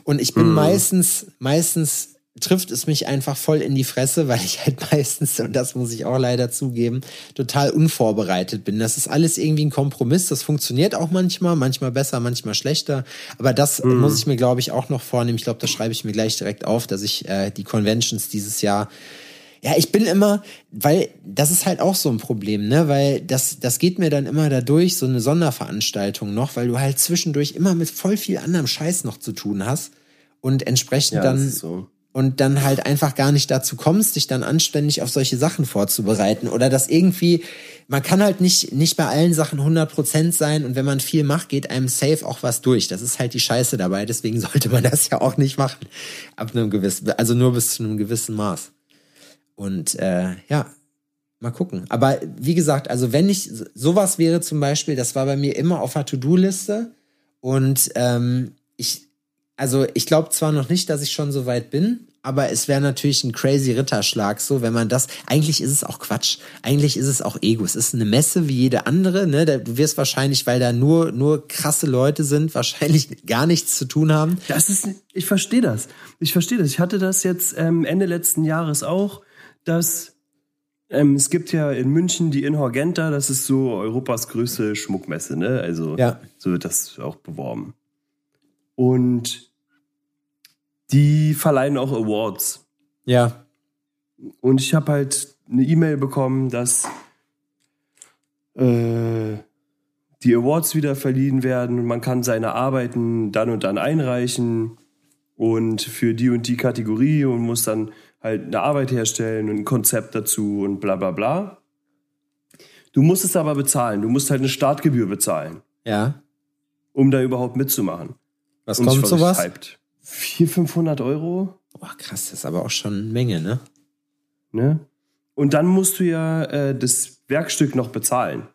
Und ich bin mm. meistens, meistens trifft es mich einfach voll in die Fresse, weil ich halt meistens, und das muss ich auch leider zugeben, total unvorbereitet bin. Das ist alles irgendwie ein Kompromiss. Das funktioniert auch manchmal, manchmal besser, manchmal schlechter. Aber das mm. muss ich mir, glaube ich, auch noch vornehmen. Ich glaube, das schreibe ich mir gleich direkt auf, dass ich äh, die Conventions dieses Jahr ja, ich bin immer, weil das ist halt auch so ein Problem, ne? Weil das, das geht mir dann immer dadurch, so eine Sonderveranstaltung noch, weil du halt zwischendurch immer mit voll viel anderem Scheiß noch zu tun hast und entsprechend ja, dann so. Und dann halt einfach gar nicht dazu kommst, dich dann anständig auf solche Sachen vorzubereiten oder das irgendwie, man kann halt nicht, nicht bei allen Sachen 100% sein und wenn man viel macht, geht einem safe auch was durch. Das ist halt die Scheiße dabei, deswegen sollte man das ja auch nicht machen. Ab einem gewissen, also nur bis zu einem gewissen Maß. Und äh, ja, mal gucken. Aber wie gesagt, also wenn ich sowas wäre zum Beispiel, das war bei mir immer auf der To-Do-Liste. Und ähm, ich, also ich glaube zwar noch nicht, dass ich schon so weit bin, aber es wäre natürlich ein crazy Ritterschlag, so wenn man das. Eigentlich ist es auch Quatsch. Eigentlich ist es auch Ego. Es ist eine Messe wie jede andere. Ne? Du wirst wahrscheinlich, weil da nur nur krasse Leute sind, wahrscheinlich gar nichts zu tun haben. Das ist, ich verstehe das. Ich verstehe das. Ich hatte das jetzt ähm, Ende letzten Jahres auch dass ähm, es gibt ja in München die Inhorgenta, das ist so Europas größte Schmuckmesse, ne? Also ja. so wird das auch beworben. Und die verleihen auch Awards. Ja. Und ich habe halt eine E-Mail bekommen, dass äh, die Awards wieder verliehen werden. Man kann seine Arbeiten dann und dann einreichen und für die und die Kategorie und muss dann halt eine Arbeit herstellen und ein Konzept dazu und bla bla bla. Du musst es aber bezahlen. Du musst halt eine Startgebühr bezahlen. Ja. Um da überhaupt mitzumachen. Was und kommt sowas? Hyped. 400, 500 Euro. Boah, krass, das ist aber auch schon eine Menge, ne? Ne? Und dann musst du ja äh, das Werkstück noch bezahlen.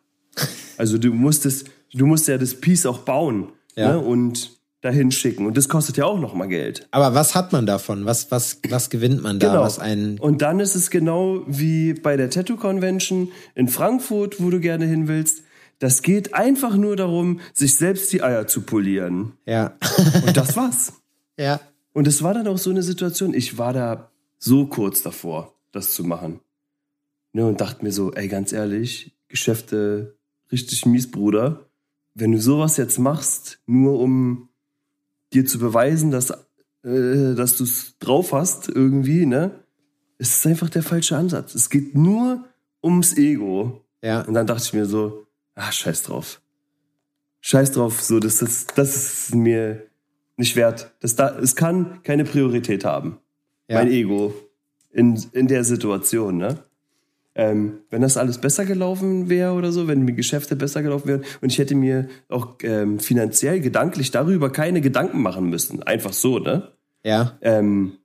Also du musst es, du musst ja das Piece auch bauen. Ja. Ne? Und dahin schicken. Und das kostet ja auch noch mal Geld. Aber was hat man davon? Was, was, was gewinnt man da? Genau. Was einen und dann ist es genau wie bei der Tattoo Convention in Frankfurt, wo du gerne hin willst. Das geht einfach nur darum, sich selbst die Eier zu polieren. Ja. und das war's. Ja. Und es war dann auch so eine Situation, ich war da so kurz davor, das zu machen. Ne, und dachte mir so, ey, ganz ehrlich, Geschäfte richtig mies, Bruder. Wenn du sowas jetzt machst, nur um dir zu beweisen, dass, äh, dass du es drauf hast irgendwie, ne? Es ist einfach der falsche Ansatz. Es geht nur ums Ego. Ja. Und dann dachte ich mir so, ah, scheiß drauf. Scheiß drauf, so, das ist, das ist mir nicht wert. Das da, es kann keine Priorität haben. Ja. Mein Ego in, in der Situation, ne? ähm, wenn das alles besser gelaufen wäre oder so, wenn die Geschäfte besser gelaufen wären und ich hätte mir auch ähm, finanziell, gedanklich darüber keine Gedanken machen müssen, einfach so, ne? Ja. Ähm,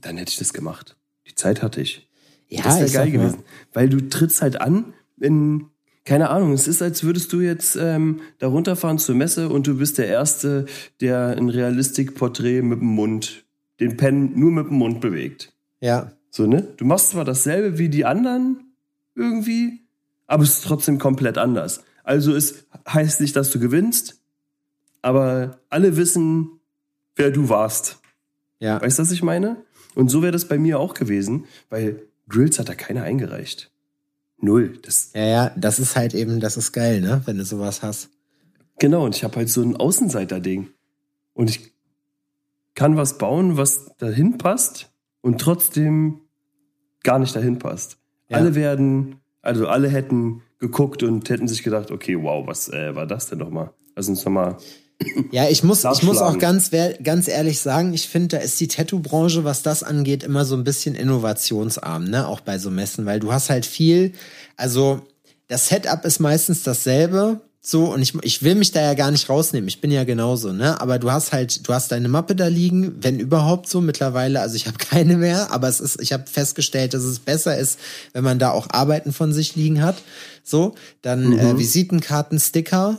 dann hätte ich das gemacht. Die Zeit hatte ich. Ja, das wäre geil gewesen. Weil du trittst halt an in, keine Ahnung, es ist, als würdest du jetzt ähm, da runterfahren zur Messe und du bist der Erste, der ein Realistikporträt mit dem Mund, den Pen nur mit dem Mund bewegt. Ja. So, ne? Du machst zwar dasselbe wie die anderen irgendwie, aber es ist trotzdem komplett anders. Also es heißt nicht, dass du gewinnst, aber alle wissen, wer du warst. Ja. Weißt du, was ich meine? Und so wäre das bei mir auch gewesen, weil Grills hat da keiner eingereicht. Null. Das, Ja, ja, das ist halt eben, das ist geil, ne? Wenn du sowas hast. genau, und ich habe halt so ein Außenseiter-Ding. Und ich kann was bauen, was dahin passt und trotzdem gar nicht dahin passt. Ja. Alle werden, also alle hätten geguckt und hätten sich gedacht, okay, wow, was äh, war das denn nochmal? Lass uns nochmal. Ja, ich muss, ich muss auch ganz, ganz ehrlich sagen, ich finde, da ist die Tattoo-Branche, was das angeht, immer so ein bisschen innovationsarm, ne? Auch bei so Messen, weil du hast halt viel, also das Setup ist meistens dasselbe, so, und ich, ich will mich da ja gar nicht rausnehmen, ich bin ja genauso, ne? Aber du hast halt, du hast deine Mappe da liegen, wenn überhaupt so mittlerweile, also ich habe keine mehr, aber es ist, ich habe festgestellt, dass es besser ist, wenn man da auch Arbeiten von sich liegen hat. So, dann äh, Visitenkarten, Sticker,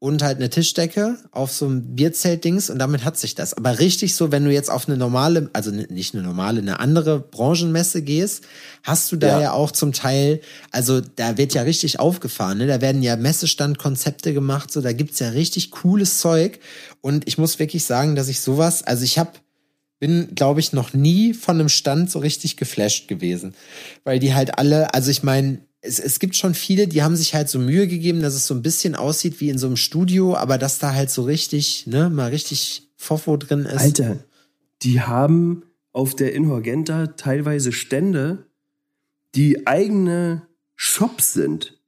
und halt eine Tischdecke auf so einem Bierzelt-Dings und damit hat sich das. Aber richtig so, wenn du jetzt auf eine normale, also nicht eine normale, eine andere Branchenmesse gehst, hast du da ja, Ja. auch zum Teil, also da wird ja richtig aufgefahren, ne? Da werden ja Messestandkonzepte gemacht, so da gibt's ja richtig cooles Zeug. Und ich muss wirklich sagen, dass ich sowas, also ich habe bin, glaube ich, noch nie von einem Stand so richtig geflasht gewesen. Weil die halt alle, also ich meine, es, es gibt schon viele, die haben sich halt so Mühe gegeben, dass es so ein bisschen aussieht wie in so einem Studio, aber dass da halt so richtig, ne, mal richtig Fofo drin ist. Alter, die haben auf der Inhorgenta teilweise Stände, die eigene Shops sind.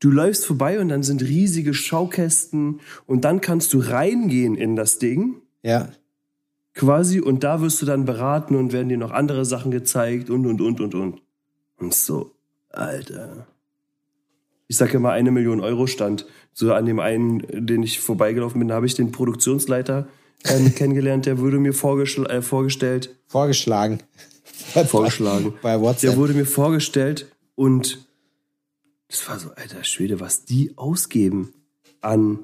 Du läufst vorbei und dann sind riesige Schaukästen und dann kannst du reingehen in das Ding Ja. quasi und da wirst du dann beraten und werden dir noch andere Sachen gezeigt und und und und und. Und so, Alter. Ich sag immer eine Million Euro stand. So an dem einen, den ich vorbeigelaufen bin, habe ich den Produktionsleiter ähm, kennengelernt, der wurde mir vorgeschl äh, vorgestellt, Vorgeschlagen. vorgeschlagen. Bei WhatsApp. Der wurde mir vorgestellt und das war so, alter Schwede, was die ausgeben an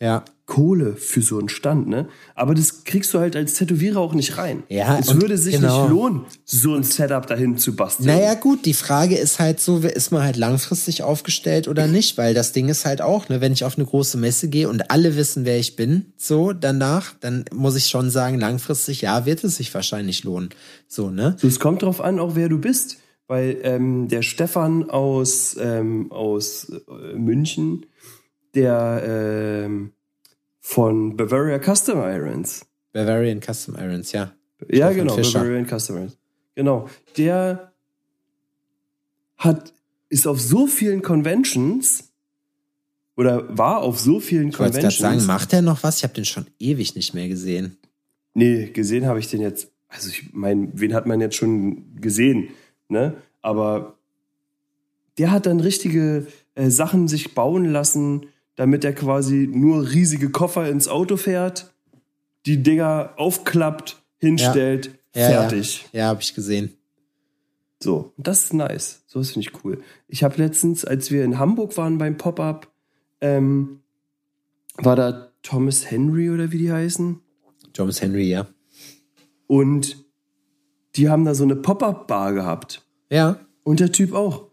ja. Kohle für so einen Stand, ne? Aber das kriegst du halt als Tätowierer auch nicht rein. Ja, es würde sich genau. nicht lohnen, so ein Setup dahin zu basteln. Naja, gut, die Frage ist halt so, ist man halt langfristig aufgestellt oder nicht? Weil das Ding ist halt auch, ne, wenn ich auf eine große Messe gehe und alle wissen, wer ich bin, so danach, dann muss ich schon sagen, langfristig, ja, wird es sich wahrscheinlich lohnen. So, ne? So, es kommt drauf an, auch wer du bist. Weil ähm, der Stefan aus, ähm, aus äh, München, der ähm, von Bavaria Custom Irons, Bavarian Custom Irons, ja. Ja, Stefan genau, Fischer. Bavarian Customers. Genau. Der hat, ist auf so vielen Conventions oder war auf so vielen Ich Conventions. sagen, macht er noch was? Ich habe den schon ewig nicht mehr gesehen. Nee, gesehen habe ich den jetzt. Also ich meine, wen hat man jetzt schon gesehen, ne? Aber der hat dann richtige äh, Sachen sich bauen lassen, damit er quasi nur riesige Koffer ins Auto fährt, die Dinger aufklappt, hinstellt, Ja, fertig. Ja, ja habe ich gesehen. So, und das ist nice. So ist finde ich cool. Ich habe letztens, als wir in Hamburg waren beim Pop-Up, ähm, war da Thomas Henry oder wie die heißen. Thomas Henry, ja. Und die haben da so eine Pop-Up-Bar gehabt. Ja. Und der Typ auch.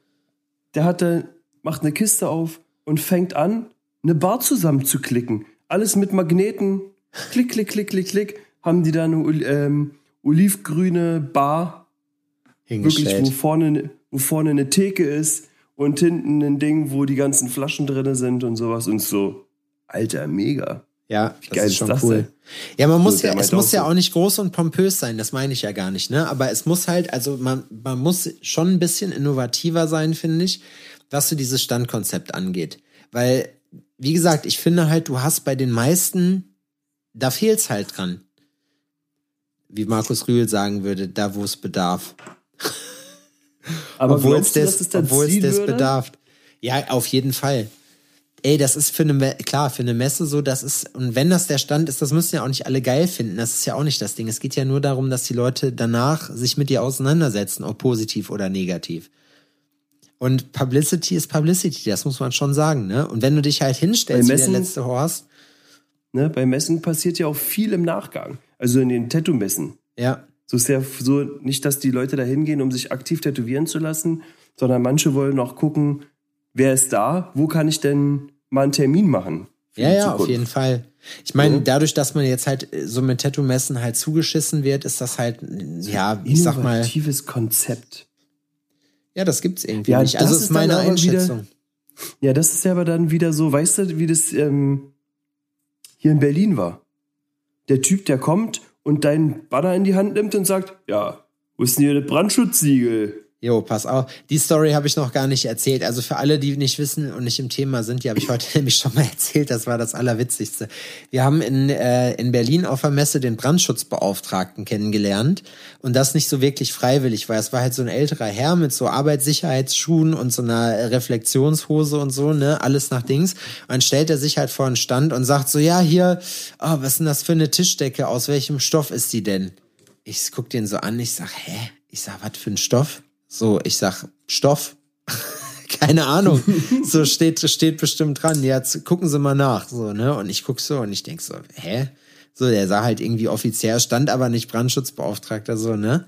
Der hat da, macht eine Kiste auf und fängt an, eine Bar zusammenzuklicken. Alles mit Magneten. Klick, klick, klick, klick, klick. Haben die da eine ähm, olivgrüne Bar wirklich, wo vorne, wo vorne eine Theke ist und hinten ein Ding, wo die ganzen Flaschen drin sind und sowas und so. Alter, mega. Ja, das geil ist schon das cool. denn? Ja, man muss So, ja, es muss auch ja auch nicht groß und pompös sein, das meine ich ja gar nicht, ne? Aber es muss halt, also man, man muss schon ein bisschen innovativer sein, finde ich, was so dieses Standkonzept angeht. Weil, wie gesagt, ich finde halt, du hast bei den meisten, da fehlt's halt dran. Wie Markus Rühl sagen würde, da wo es bedarf. Aber obwohl es glaubst du, das, es obwohl es das würde? bedarf. Ja, auf jeden Fall. Ey, das ist für eine, klar, für eine Messe so, das ist, und wenn das der Stand ist, das müssen ja auch nicht alle geil finden. Das ist ja auch nicht das Ding. Es geht ja nur darum, dass die Leute danach sich mit dir auseinandersetzen, ob positiv oder negativ. Und Publicity ist Publicity, das muss man schon sagen, ne? Und wenn du dich halt hinstellst, Bei wie der Messen- letzte Horst, Ne? Bei Messen passiert ja auch viel im Nachgang. Also in den Tattoo-Messen. ja, So ist ja so nicht, dass die Leute da hingehen, um sich aktiv tätowieren zu lassen, sondern manche wollen auch gucken, wer ist da, wo kann ich denn mal einen Termin machen? Ja, ja, auf Zukunft? jeden Fall. Ich meine, Ja. dadurch, dass man jetzt halt äh, so mit Tattoo-Messen halt zugeschissen wird, ist das halt, ja, ich sag mal, Innovatives Konzept. Ja, das gibt's irgendwie Ja, nicht. das Also ist ist meine aber wieder- Einschätzung. Ja, das ist ja aber dann wieder so, weißt du, wie das ähm, hier in Berlin war. Der Typ, der kommt und deinen Banner in die Hand nimmt und sagt, ja, wo ist denn hier das Brandschutzsiegel? Jo, pass auf. Die Story habe ich noch gar nicht erzählt. Also für alle, die nicht wissen und nicht im Thema sind, die habe ich heute nämlich schon mal erzählt. Das war das Allerwitzigste. Wir haben in, äh, in Berlin auf der Messe den Brandschutzbeauftragten kennengelernt. Und das nicht so wirklich freiwillig, weil es war halt so ein älterer Herr mit so Arbeitssicherheitsschuhen und so einer Reflexionshose und so, ne? Alles nach Dings. Und dann stellt er sich halt vor einen Stand und sagt so, ja, hier, oh, was ist denn das für eine Tischdecke? Aus welchem Stoff ist die denn? Ich guck den so an, ich sag, hä? Ich sag, was für ein Stoff? So, ich sag, Stoff. Keine Ahnung. So steht, steht bestimmt dran. Z- gucken Sie mal nach. So, ne? Und ich guck so und ich denk so, hä? So, der sah halt irgendwie offiziell, stand aber nicht Brandschutzbeauftragter, so, ne?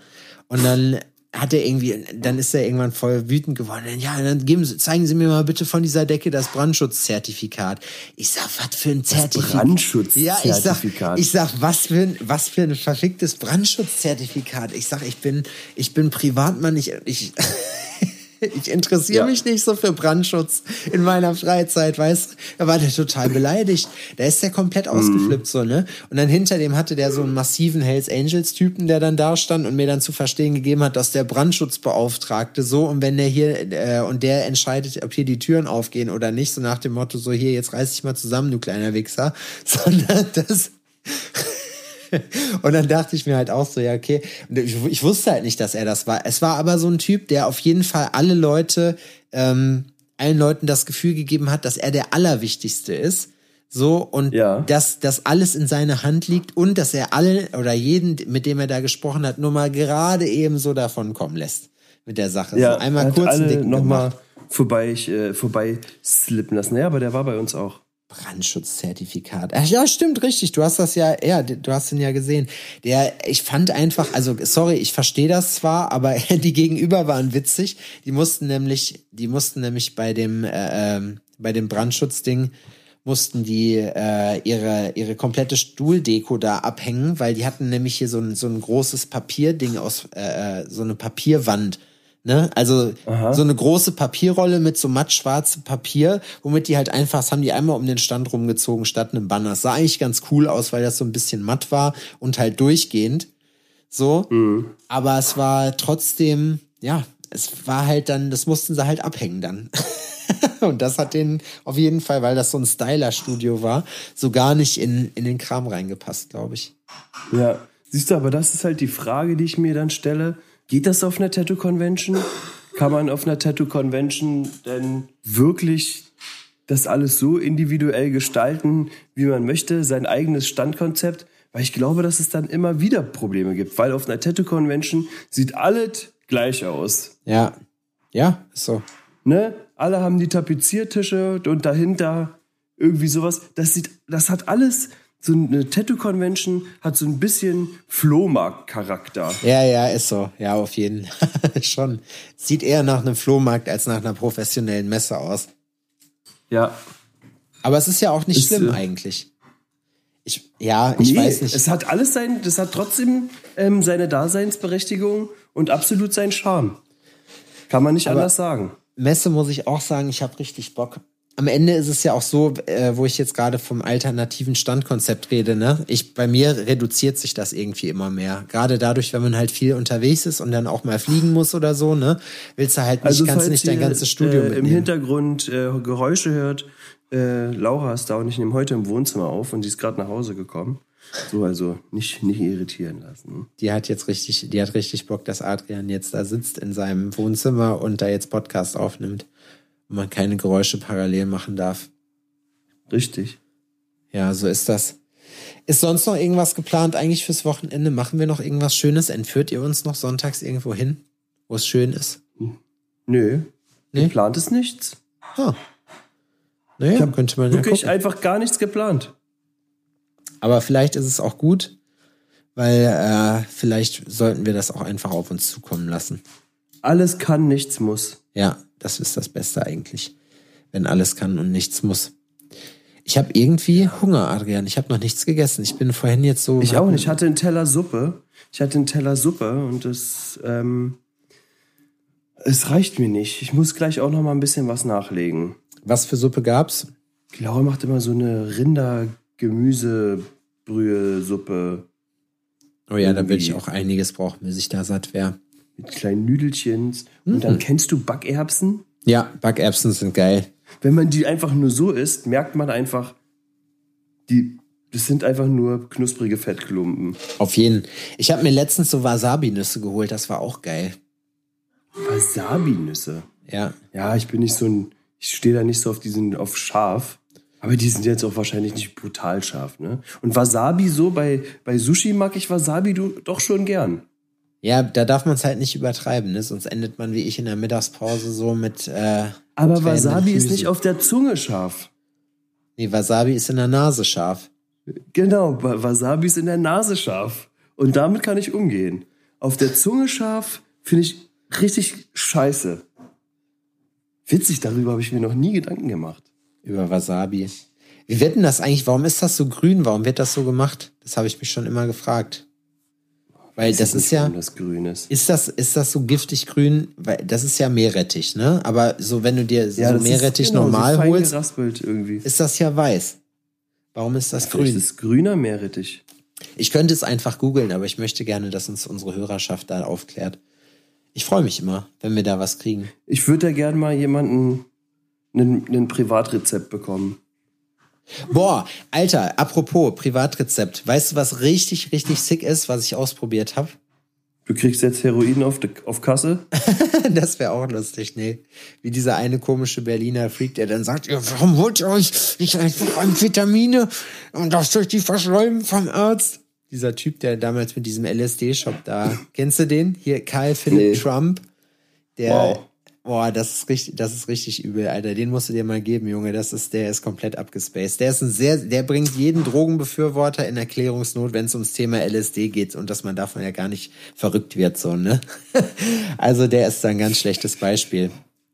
Und dann hat er irgendwie, dann ist er irgendwann voll wütend geworden. Ja, dann geben Sie, zeigen Sie mir mal bitte von dieser Decke das Brandschutzzertifikat. Ich sag, was für ein Zertifikat? Ja, ich sag, Brandschutzzertifikat. ich sag, was für ein, was für ein verficktes Brandschutzzertifikat. Ich sag, ich bin, ich bin Privatmann, ich, ich, ich interessiere Ja. mich nicht so für Brandschutz in meiner Freizeit, weißt du? Da war der total beleidigt. Da ist der komplett ausgeflippt, so, ne? Und dann hinter dem hatte der so einen massiven Hells Angels Typen, der dann da stand und mir dann zu verstehen gegeben hat, dass der Brandschutzbeauftragte so und wenn der hier, äh, und der entscheidet, ob hier die Türen aufgehen oder nicht, so nach dem Motto, so hier, jetzt reiß dich mal zusammen, du kleiner Wichser, sondern das, und dann dachte ich mir halt auch so, ja, okay. Ich, ich wusste halt nicht, dass er das war. Es war aber so ein Typ, der auf jeden Fall alle Leute, ähm, allen Leuten das Gefühl gegeben hat, dass er der Allerwichtigste ist. So, und Ja. dass das alles in seiner Hand liegt und dass er alle oder jeden, mit dem er da gesprochen hat, nur mal gerade eben so davon kommen lässt mit der Sache. Ja, so einmal kurz alle nochmal vorbei, äh, vorbei slippen lassen. Ja, aber der war bei uns auch. Brandschutzzertifikat. Ja, stimmt, richtig. Du hast das ja, ja, du hast ihn ja gesehen. Der, ich fand einfach, also sorry, ich verstehe das zwar, aber die Gegenüber waren witzig. Die mussten nämlich, die mussten nämlich bei dem, äh, ähm, bei dem Brandschutzding mussten die äh, ihre ihre komplette Stuhldeko da abhängen, weil die hatten nämlich hier so ein so ein großes Papierding aus äh, äh, so eine Papierwand. Ne? Also so eine große Papierrolle mit so mattschwarzem Papier, womit die halt einfach, das haben die einmal um den Stand rumgezogen statt einem Banner. Das sah eigentlich ganz cool aus, weil das so ein bisschen matt war und halt durchgehend. So. Aber es war trotzdem, ja, es war halt dann, das mussten sie halt abhängen dann. und das hat denen auf jeden Fall, weil das so ein Styler-Studio war, so gar nicht in, in den Kram reingepasst, glaube ich. Ja, siehst du, aber das ist halt die Frage, die ich mir dann stelle. Geht das auf einer Tattoo-Convention? Kann man auf einer Tattoo-Convention denn wirklich das alles so individuell gestalten, wie man möchte, sein eigenes Standkonzept? Weil ich glaube, dass es dann immer wieder Probleme gibt, weil auf einer Tattoo-Convention sieht alles gleich aus. Ja. Ja, ist so. Ne? Alle haben die Tapeziertische und dahinter irgendwie sowas. Das sieht, das hat alles, so eine Tattoo-Convention hat so ein bisschen Flohmarkt-Charakter. Ja, ja, ist so. Ja, auf jeden Fall schon. Sieht eher nach einem Flohmarkt als nach einer professionellen Messe aus. Ja. Aber es ist ja auch nicht Ist, schlimm äh, eigentlich. Ich, ja, ich nee, weiß nicht. Es hat alles sein, das hat trotzdem ähm, seine Daseinsberechtigung und absolut seinen Charme. Kann man nicht Aber- anders sagen. Messe muss ich auch sagen, ich habe richtig Bock. Am Ende ist es ja auch so, äh, wo ich jetzt gerade vom alternativen Standkonzept rede, ne? Ich bei mir reduziert sich das irgendwie immer mehr. Gerade dadurch, wenn man halt viel unterwegs ist und dann auch mal fliegen muss oder so, ne? Willst du halt nicht, Also kannst du nicht dein ganzes Studio äh, im mitnehmen. Hintergrund äh, Geräusche hört, äh, Laura ist da und ich nehme heute im Wohnzimmer auf und die ist gerade nach Hause gekommen. So, also nicht, nicht irritieren lassen. Die hat jetzt richtig, die hat richtig Bock, dass Adrian jetzt da sitzt in seinem Wohnzimmer und da jetzt Podcast aufnimmt und man keine Geräusche parallel machen darf. Richtig. Ja, so ist das. Ist sonst noch irgendwas geplant eigentlich fürs Wochenende? Machen wir noch irgendwas Schönes? Entführt ihr uns noch sonntags irgendwo hin, wo es schön ist? Nö. Nee? Geplant ist nichts. Ah. Naja, hab könnte man ja Wirklich gucken. einfach gar nichts geplant. Aber vielleicht ist es auch gut, weil äh, vielleicht sollten wir das auch einfach auf uns zukommen lassen. Alles kann, nichts muss. Ja, das ist das Beste eigentlich. Wenn alles kann und nichts muss. Ich habe irgendwie Hunger, Adrian. Ich habe noch nichts gegessen. Ich bin vorhin jetzt so. Ich auch nicht. Ich hatte einen Teller Suppe. Ich hatte einen Teller Suppe und es, ähm, es reicht mir nicht. Ich muss gleich auch noch mal ein bisschen was nachlegen. Was für Suppe gab's? Laura macht immer so eine Rinder-Gemüsebrühe-Suppe Oh ja, da würde ich auch einiges brauchen, bis ich da satt wäre. Mit kleinen Nüdelchens. Und Mhm. dann kennst du Backerbsen? Ja, Backerbsen sind geil. Wenn man die einfach nur so isst, merkt man einfach, die, das sind einfach nur knusprige Fettklumpen. Auf jeden. Ich habe mir letztens so Wasabi-Nüsse geholt. Das war auch geil. Wasabi-Nüsse. Ja. Ja, ich bin nicht so ein, ich stehe da nicht so auf diesen, auf scharf. Aber die sind jetzt auch wahrscheinlich nicht brutal scharf, ne? Und Wasabi so, bei, bei Sushi mag ich Wasabi du, doch schon gern. Ja, da darf man es halt nicht übertreiben, ne? Sonst endet man wie ich in der Mittagspause so mit. Äh, Aber Wasabi ist nicht auf der Zunge scharf. Nee, Wasabi ist in der Nase scharf. Genau, Wa- Wasabi ist in der Nase scharf. Und damit kann ich umgehen. Auf der Zunge scharf finde ich richtig scheiße. Witzig, darüber habe ich mir noch nie Gedanken gemacht. Über Wasabi. Wie wird denn das eigentlich? Warum ist das so grün? Warum wird das so gemacht? Das habe ich mich schon immer gefragt. Weil das ist ja. Das Grün ist. Ist das, ist das so giftig grün? Weil das ist ja Meerrettich, ne? Aber so, wenn du dir so das Meerrettich ist, genau, normal so holst, ist das ja weiß. Warum ist das Vielleicht grün? ist grüner Meerrettich. Ich könnte es einfach googeln, aber ich möchte gerne, dass uns unsere Hörerschaft da aufklärt. Ich freue mich immer, wenn wir da was kriegen. Ich würde da gerne mal jemanden einen Privatrezept bekommen. Boah, Alter, apropos Privatrezept. Weißt du, was richtig, richtig sick ist, was ich ausprobiert habe? Du kriegst jetzt Heroin auf, de, auf Kasse. Das wäre auch lustig, nee. Wie dieser eine komische Berliner Freak, der dann sagt, ja, warum holt ihr euch nicht einfach Amphetamine und lasst euch die verschreiben vom Arzt? Dieser Typ, der damals mit diesem LSD-Shop da, kennst du den? Hier, Karl Philipp Nee. Trump. Der, Wow. Boah, das ist richtig, das ist richtig übel, Alter. Den musst du dir mal geben, Junge. Das ist, der ist komplett abgespaced. Der ist ein sehr, der bringt jeden Drogenbefürworter in Erklärungsnot, wenn es ums Thema LSD geht und dass man davon ja gar nicht verrückt wird, so, ne? also der ist da ein ganz schlechtes Beispiel.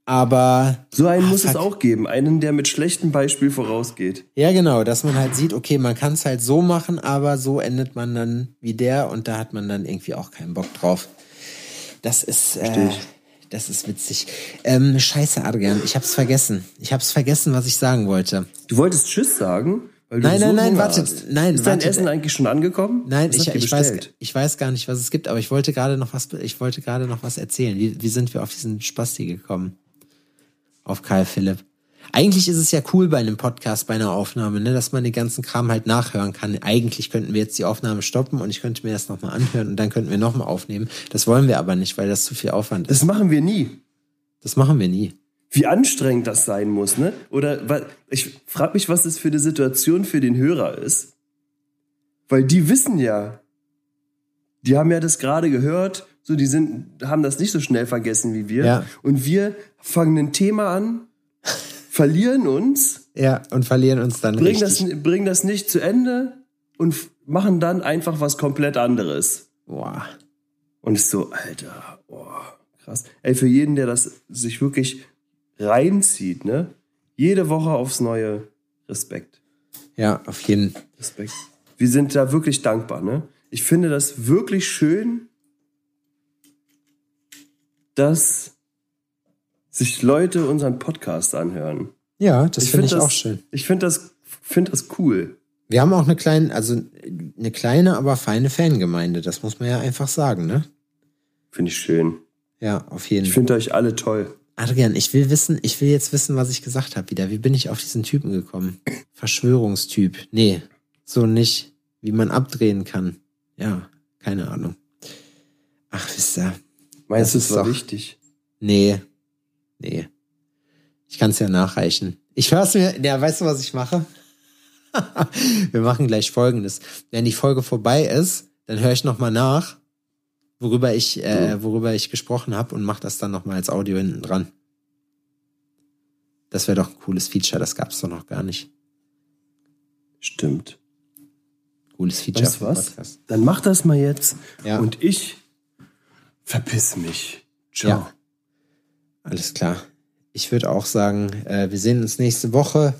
Aber So einen Ah, muss es auch geben. Einen, der mit schlechtem Beispiel vorausgeht. Ja, genau, dass man halt sieht, okay, man kann es halt so machen, aber so endet man dann wie der und da hat man dann irgendwie auch keinen Bock drauf. Das ist, äh, ich. Das ist witzig. Ähm, scheiße, Adrian, ich hab's vergessen. Ich hab's vergessen, was ich sagen wollte. Du wolltest Tschüss sagen? Nein, so nein, nein, Hunger warte, hast. nein, Ist dein. Essen eigentlich schon angekommen? Nein, Was ich, ich, weiß, ich weiß gar nicht, was es gibt, aber ich wollte gerade noch was, ich wollte gerade noch was erzählen. Wie, wie sind wir auf diesen Spasti gekommen? Auf Karl Philipp. Eigentlich ist es ja cool bei einem Podcast, bei einer Aufnahme, ne, dass man den ganzen Kram halt nachhören kann. Eigentlich könnten wir jetzt die Aufnahme stoppen und ich könnte mir das nochmal anhören und dann könnten wir nochmal aufnehmen. Das wollen wir aber nicht, weil das zu viel Aufwand ist. Das machen wir nie. Das machen wir nie. Wie anstrengend das sein muss, ne? Oder ich frage mich, was das für eine Situation für den Hörer ist. Weil die wissen ja, die haben ja das gerade gehört, so die sind, haben das nicht so schnell vergessen wie wir. Ja. Und wir fangen ein Thema an, verlieren uns, Ja, und verlieren uns dann bringen richtig. das, bringen das nicht zu Ende und machen dann einfach was komplett anderes. Boah. Und ist so, Alter, oh, krass. Ey, für jeden, der das sich wirklich reinzieht, ne? Jede Woche aufs Neue Respekt. Ja, auf jeden Respekt. Wir sind da wirklich dankbar, ne? Ich finde das wirklich schön, dass sich Leute unseren Podcast anhören. Ja, das finde ich das, auch schön. Ich finde das, finde das cool. Wir haben auch eine kleine, also eine kleine, aber feine Fangemeinde. Das muss man ja einfach sagen, ne? Finde ich schön. Ja, auf jeden Ich Fall. finde euch alle toll. Adrian, ich will wissen, ich will jetzt wissen, was ich gesagt habe wieder. Wie bin ich auf diesen Typen gekommen? Verschwörungstyp. Nee, so nicht. wie man abdrehen kann. Ja, keine Ahnung. Ach, wisst ihr. Meinst du, es ist war doch- wichtig? Nee. Nee. Ich kann es ja nachreichen. Ich höre es mir. Ja, weißt du, was ich mache? Wir machen gleich folgendes. Wenn die Folge vorbei ist, dann höre ich nochmal nach, worüber ich, äh, worüber ich gesprochen habe und mache das dann nochmal als Audio hinten dran. Das wäre doch ein cooles Feature, das gab es doch noch gar nicht. Stimmt. Cooles Feature Weißt was? Podcast. Dann mach das mal jetzt. Ja. Und ich verpiss mich. Ciao. Ja. Alles klar. Ich würde auch sagen, äh, wir sehen uns nächste Woche.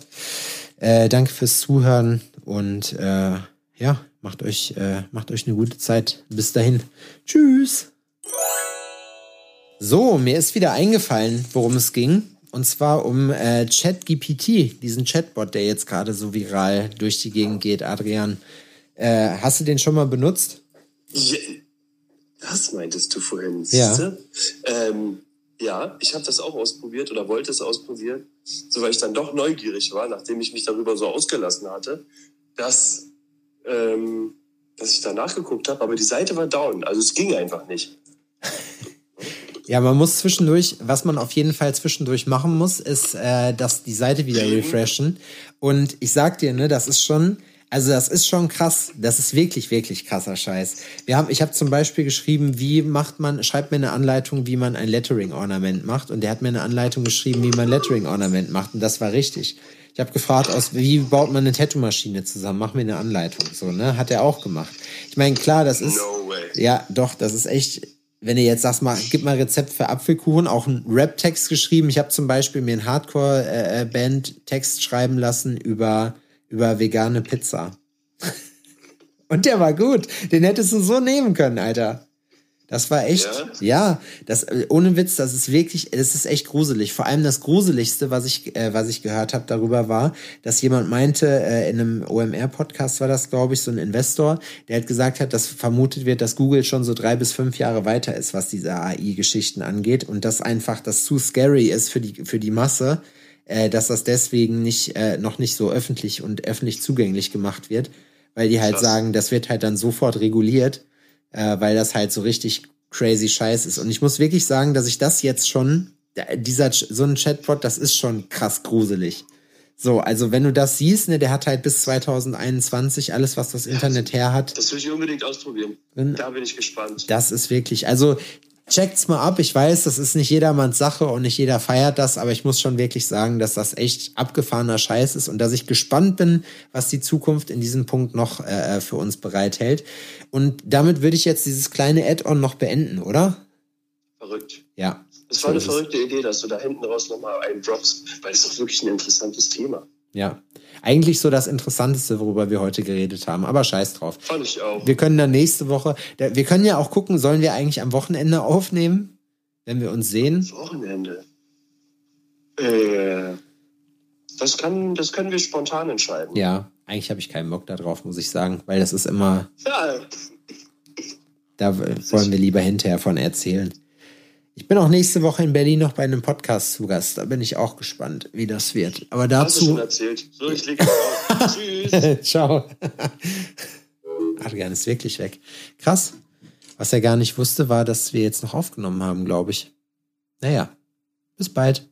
Äh, danke fürs Zuhören und äh, ja, macht euch, äh, macht euch eine gute Zeit. Bis dahin. Tschüss. So, mir ist wieder eingefallen, worum es ging. Und zwar um äh, ChatGPT, diesen Chatbot, der jetzt gerade so viral durch die Gegend geht. Adrian, äh, hast du den schon mal benutzt? Ja, das meintest du vorhin, Ja. Ähm, ja, ich habe das auch ausprobiert oder wollte es ausprobieren, so weil ich dann doch neugierig war, nachdem ich mich darüber so ausgelassen hatte, dass, ähm, dass ich da nachgeguckt habe, aber die Seite war down, also es ging einfach nicht. Ja, man muss zwischendurch, was man auf jeden Fall zwischendurch machen muss, ist, äh, dass die Seite wieder refreshen. Und ich sag dir, ne, das ist schon, also das ist schon krass. Das ist wirklich, wirklich krasser Scheiß. Wir haben, ich habe zum Beispiel geschrieben, wie macht man, schreibt mir eine Anleitung, wie man ein Lettering-Ornament macht. Und der hat mir eine Anleitung geschrieben, wie man Lettering-Ornament macht. Und das war richtig. Ich habe gefragt, aus, wie baut man eine Tattoo-Maschine zusammen? Mach mir eine Anleitung. So, ne? Hat er auch gemacht. Ich meine, klar, das ist. No way. Ja, doch, das ist echt. Wenn ihr jetzt sagst mal, gib mal Rezept für Apfelkuchen, auch einen Rap-Text geschrieben. Ich habe zum Beispiel mir einen Hardcore-Band-Text schreiben lassen über, über vegane Pizza. Und der war gut. Den hättest du so nehmen können, Alter. Das war echt, ja, das äh, ohne Witz, das ist wirklich, das ist echt gruselig. Vor allem das gruseligste, was ich, äh, was ich gehört habe darüber war, dass jemand meinte, äh, in einem OMR-Podcast war das, glaube ich, so ein Investor, der hat gesagt hat, dass vermutet wird, dass Google schon so drei bis fünf Jahre weiter ist, was diese AI-Geschichten angeht und dass einfach das zu scary ist für die für die Masse, äh, dass das deswegen nicht äh, noch nicht so öffentlich und öffentlich zugänglich gemacht wird, weil die halt Krass. sagen, das wird halt dann sofort reguliert äh, weil das halt so richtig crazy Scheiß ist. Und ich muss wirklich sagen, dass ich das jetzt schon, dieser so ein Chatbot, das ist schon krass gruselig. So, also wenn du das siehst, ne, der hat halt bis 2021 alles, was das Internet her hat. Das will ich unbedingt ausprobieren. Da bin ich gespannt. Das ist wirklich, also checkt's mal ab. Ich weiß, das ist nicht jedermanns Sache und nicht jeder feiert das, aber ich muss schon wirklich sagen, dass das echt abgefahrener Scheiß ist und dass ich gespannt bin, was die Zukunft in diesem Punkt noch äh, für uns bereithält. Und damit würde ich jetzt dieses kleine Add-on noch beenden, oder? Verrückt. Ja. Das war eine verrückte Idee, dass du da hinten raus nochmal einen droppst, weil es doch wirklich ein interessantes Thema. Ja. Eigentlich so das Interessanteste, worüber wir heute geredet haben, aber scheiß drauf. Fand ich auch. Wir können dann nächste Woche, wir können ja auch gucken, sollen wir eigentlich am Wochenende aufnehmen, wenn wir uns sehen? Wochenende. Äh, das, kann, das können wir spontan entscheiden. Ja, eigentlich habe ich keinen Bock darauf, muss ich sagen, weil das ist immer, Ja, da wollen wir lieber hinterher von erzählen. Ich bin auch nächste Woche in Berlin noch bei einem Podcast zu Gast. Da bin ich auch gespannt, wie das wird. Aber hast du schon dazu. erzählt. So, ich lege auf. Tschüss. Ciao. Adrian ist wirklich weg. Krass. Was er gar nicht wusste, war, dass wir jetzt noch aufgenommen haben, glaube ich. Naja, bis bald.